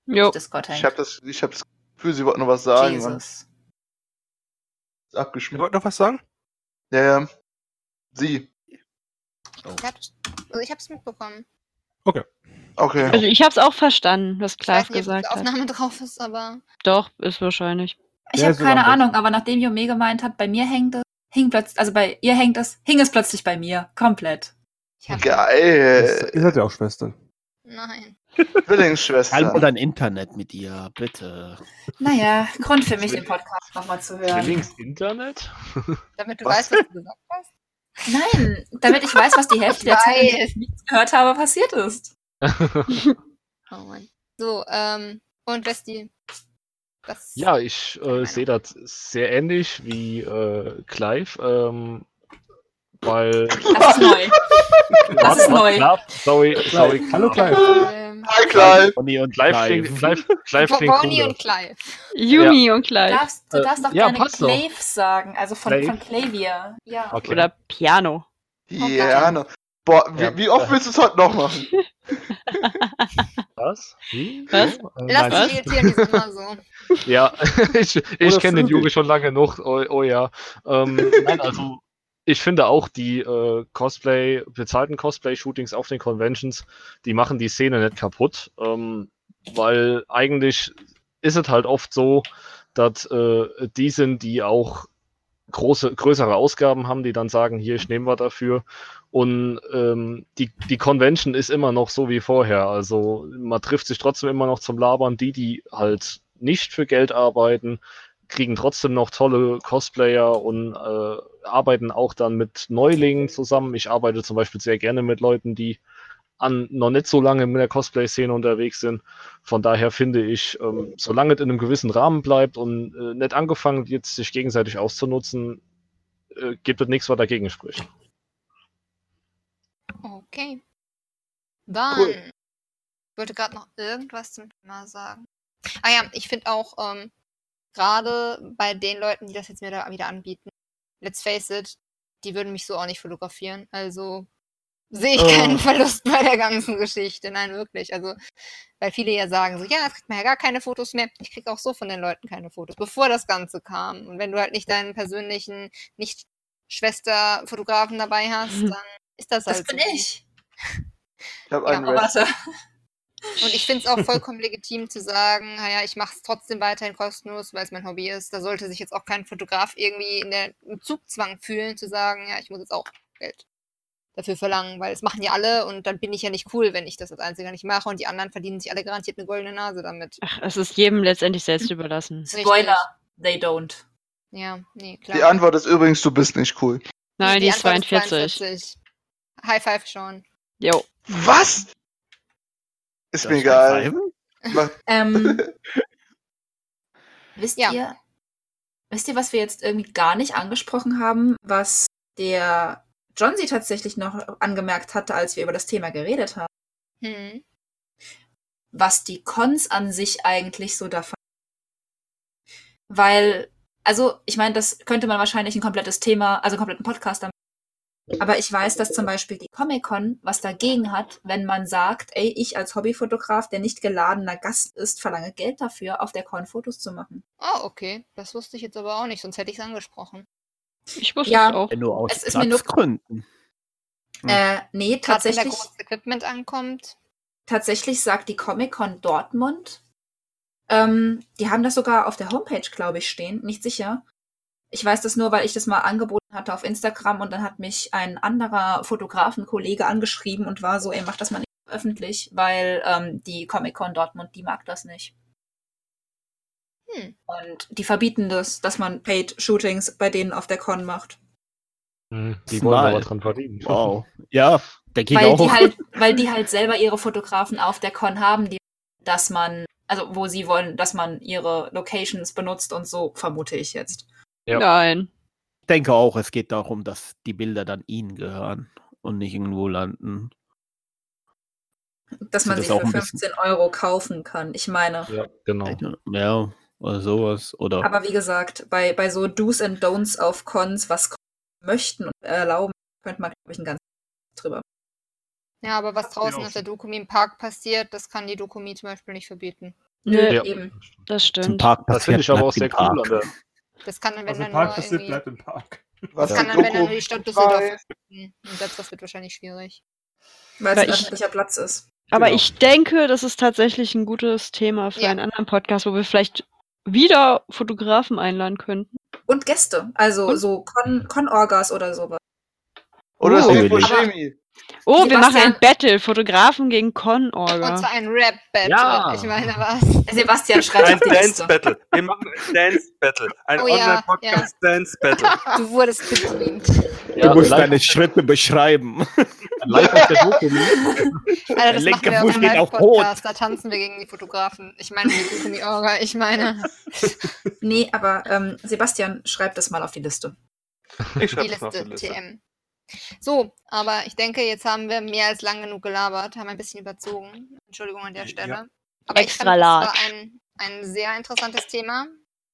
Jo. Discord Ich habe das, ich hab das Gefühl, sie wollten noch was sagen. Jesus. Ihr abgeschmiert. wollt noch was sagen? Ja, ja. Sie. Ich hab's, also ich hab's mitbekommen. Okay. Also ich habe es auch verstanden, was Ich Clive weiß nicht, ob gesagt die hat. Aufnahme drauf ist, aber Doch, ist wahrscheinlich. Ich Ja, habe so keine. Ahnung, aber nachdem Jome gemeint hat, bei mir hängt es, hing plötzlich, also bei ihr hängt es, hing es plötzlich bei mir. Komplett. ich Geil. Ihr seid ja auch Schwestern. Nein. Halt Zwillingsschwester. mal dein Internet mit ihr, bitte. Naja, Grund für mich, den Podcast nochmal zu hören. Zwillings Internet? Damit du Was? weißt, was du gesagt hast. Nein, damit ich weiß, was die Hälfte der Zeit, der ich nichts gehört habe, passiert ist. Oh Mann. So, ähm, und Westi. Ja, ich äh, sehe das sehr ähnlich wie äh, Clive, ähm, weil. Das ist neu. Das ist neu. Sorry, sorry. Hallo, Clive. Ähm, Hi, Clive. Bonnie und Clive Clive. Clive, Clive klingt Bonnie und Clive. Yumi und Du Clive. darfst, du Äh, darfst doch ja, gerne. Clave sagen, also von, von Clavia. Ja. Okay. Oder Piano. Ja, no. Boah, wie, Ja. wie oft willst du es heute noch machen? Was? Wie? Was? Äh, Lass dich irritieren, die sind immer so. Ja, ich, ich kenne den. Juri schon lange genug. Oh, oh ja. Ähm, nein, also ich finde auch die äh, Cosplay, bezahlten Cosplay-Shootings auf den Conventions, die machen die Szene nicht kaputt. Ähm, weil eigentlich ist es halt oft so, dass äh, die sind, die auch große, größere Ausgaben haben, die dann sagen, hier, ich nehme was dafür. Und ähm, die, die Convention ist immer noch so wie vorher. Also man trifft sich trotzdem immer noch zum Labern. Die, die halt nicht für Geld arbeiten, kriegen trotzdem noch tolle Cosplayer und äh, arbeiten auch dann mit Neulingen zusammen. Ich arbeite zum Beispiel sehr gerne mit Leuten, die an noch nicht so lange in der Cosplay-Szene unterwegs sind. Von daher finde ich, ähm, solange es in einem gewissen Rahmen bleibt und äh, nicht angefangen wird, sich gegenseitig auszunutzen, äh, gibt es nichts, was dagegen spricht. Okay. Dann. Cool. Ich wollte gerade noch irgendwas zum Thema sagen. Ah ja, ich finde auch, ähm, gerade bei den Leuten, die das jetzt mir da wieder anbieten, let's face it, die würden mich so auch nicht fotografieren. Also sehe ich Oh. keinen Verlust bei der ganzen Geschichte. Nein, wirklich. Also, weil viele ja sagen so, ja, jetzt kriegt man ja gar keine Fotos mehr. Ich krieg auch so von den Leuten keine Fotos, bevor das Ganze kam. Und wenn du halt nicht deinen persönlichen, nicht Schwester-Fotografen dabei hast, dann ist das halt Das bin so. ich. Ich habe Ja, einen Rest. warte. Und ich finde es auch vollkommen legitim zu sagen, naja, ich mache es trotzdem weiterhin kostenlos, weil es mein Hobby ist. Da sollte sich jetzt auch kein Fotograf irgendwie in der im Zugzwang fühlen, zu sagen, ja, ich muss jetzt auch Geld dafür verlangen, weil es machen ja alle und dann bin ich ja nicht cool, wenn ich das als Einziger nicht mache und die anderen verdienen sich alle garantiert eine goldene Nase damit. Ach, es ist jedem letztendlich selbst überlassen. Spoiler, they don't. Ja, nee, klar. Die Antwort ist übrigens, du bist nicht cool. Nein, die, ist Antwort 42. 42. High five schon. Jo. Was? Ist mir egal. Ähm, wisst Ja. ihr, wisst ihr, was wir jetzt irgendwie gar nicht angesprochen haben, was der John sie tatsächlich noch angemerkt hatte, als wir über das Thema geredet haben? Hm. was die Cons an sich eigentlich so davon. Weil, also, ich meine, das könnte man wahrscheinlich ein komplettes Thema, also einen kompletten Podcast damit. Aber ich weiß, dass zum Beispiel die Comic-Con was dagegen hat, wenn man sagt, ey, ich als Hobbyfotograf, der nicht geladener Gast ist, verlange Geld dafür, auf der Con Fotos zu machen. Oh, okay. Das wusste ich jetzt aber auch nicht, sonst hätte ich es angesprochen. Ich wusste Ja. es auch. Nur aus Es ist mir nur- Platzgründen. Hm. Äh, nee, Gerade wenn da tatsächlich, großes Equipment ankommt. tatsächlich sagt die Comic-Con Dortmund, ähm, die haben das sogar auf der Homepage, glaube ich, stehen, nicht sicher. Ich weiß das nur, weil ich das mal angeboten hatte auf Instagram und dann hat mich ein anderer Fotografenkollege angeschrieben und war so, ey, mach das mal nicht öffentlich, weil ähm, die Comic-Con Dortmund, die mag das nicht. Hm. Und die verbieten das, dass man Paid-Shootings bei denen auf der Con macht. Hm, Die wollen aber dran verdienen. Wow. Ja, denke ich Weil auch. die, halt, weil die halt selber ihre Fotografen auf der Con haben, die, dass man, also wo sie wollen, dass man ihre Locations benutzt und so, vermute ich jetzt. Ja. Nein. Ich denke auch, es geht darum, dass die Bilder dann ihnen gehören und nicht irgendwo landen. Dass man das sie auch für ein bisschen- 15 Euro kaufen kann. Ich meine. Ja, genau. Ja, oder sowas. Oder Aber wie gesagt, bei, bei so Do's and Don'ts auf Cons, was möchten und erlauben, könnte man, glaube ich, ein ganz drüber. Ja, aber was draußen auf der. Dokumi im Park passiert, das kann die Dokumi zum Beispiel nicht verbieten. Nö, Ja. eben. Das zum stimmt. Park Das finde ich aber auch sehr cool an der, Das kann dann, wenn im dann Park nur passiert, irgendwie... bleibt im Park. Was Das die kann dann, wenn dann nur die Stadt Düsseldorf. Und selbst das wird wahrscheinlich schwierig. Weil es ein ich- öffentlicher Platz ist. Aber Genau. ich denke, das ist tatsächlich ein gutes Thema für Ja. einen anderen Podcast, wo wir vielleicht wieder Fotografen einladen könnten. Und Gäste. Also Und- so Con- Con-Orgas oder sowas. Oder Oh, Steve aber- Buscemi. Oh, wir machen ein Battle, Fotografen gegen Und Con-Orga. zwar ein Rap-Battle. Ja. Ich meine, was? Sebastian schreibt Ein auf die Dance Liste. Battle. Wir machen ein Dance Battle. Ein Oh ja, Online-Podcast Dance Battle. Du wurdest gestreamt. ja, Du musst deine Schritte beschreiben. live auf der Doku. Alter, das linke machen wir Fuß auf geht einem auf Podcast. Da tanzen wir gegen die Fotografen. Ich meine, die Dokumi-Orga. Ich meine, Nee, aber ähm, Sebastian schreibt das mal auf die Liste. Ich die schreibe das mal auf Liste, die Liste. TM. So, aber ich denke, jetzt haben wir mehr als lang genug gelabert, haben ein bisschen überzogen. Entschuldigung an der Ja. Stelle. Aber Extra ich fand, large. das war ein, ein sehr interessantes Thema.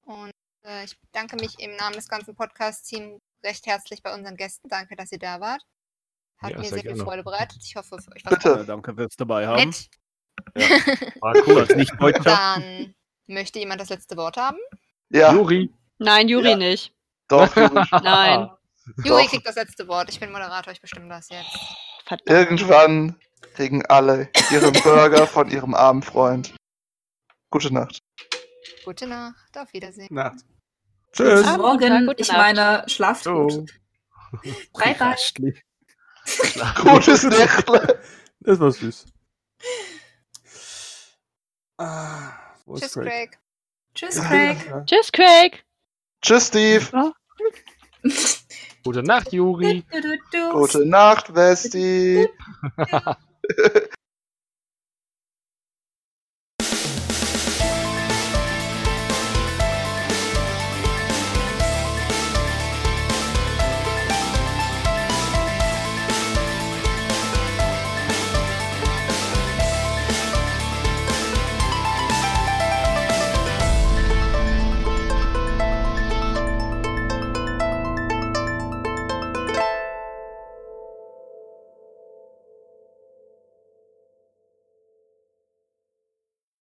Und äh, ich bedanke mich im Namen des ganzen Podcast-Teams recht herzlich bei unseren Gästen. Danke, dass ihr da wart. Hat Ja, mir sehr sehr viel. Freude bereitet. Ich hoffe, für euch war Bitte. Ja, danke fürs dabei haben. nett. Ah, Du cool. als Nicht-Deutscher. Dann möchte jemand das letzte Wort haben? Ja, Juri. Nein, Juri Ja. nicht. doch, Juri. Nein. Juri kriegt das letzte Wort. Ich bin Moderator, ich bestimme das jetzt. Verdammt. Irgendwann kriegen alle ihren Burger von ihrem armen Freund. Gute Nacht. Gute Nacht, auf Wiedersehen. Nacht. Tschüss. Abend, Morgen, gute ich Nacht. meine, schlaft gut. Bye, bye. Restlich. Gutes Nächtle. Das war süß. Ah, Tschüss, Craig? Craig. Tschüss, Craig. ja. Tschüss, Craig. Tschüss, Steve. Gute Nacht, Juri. Du, du, du. Gute Nacht, Westi.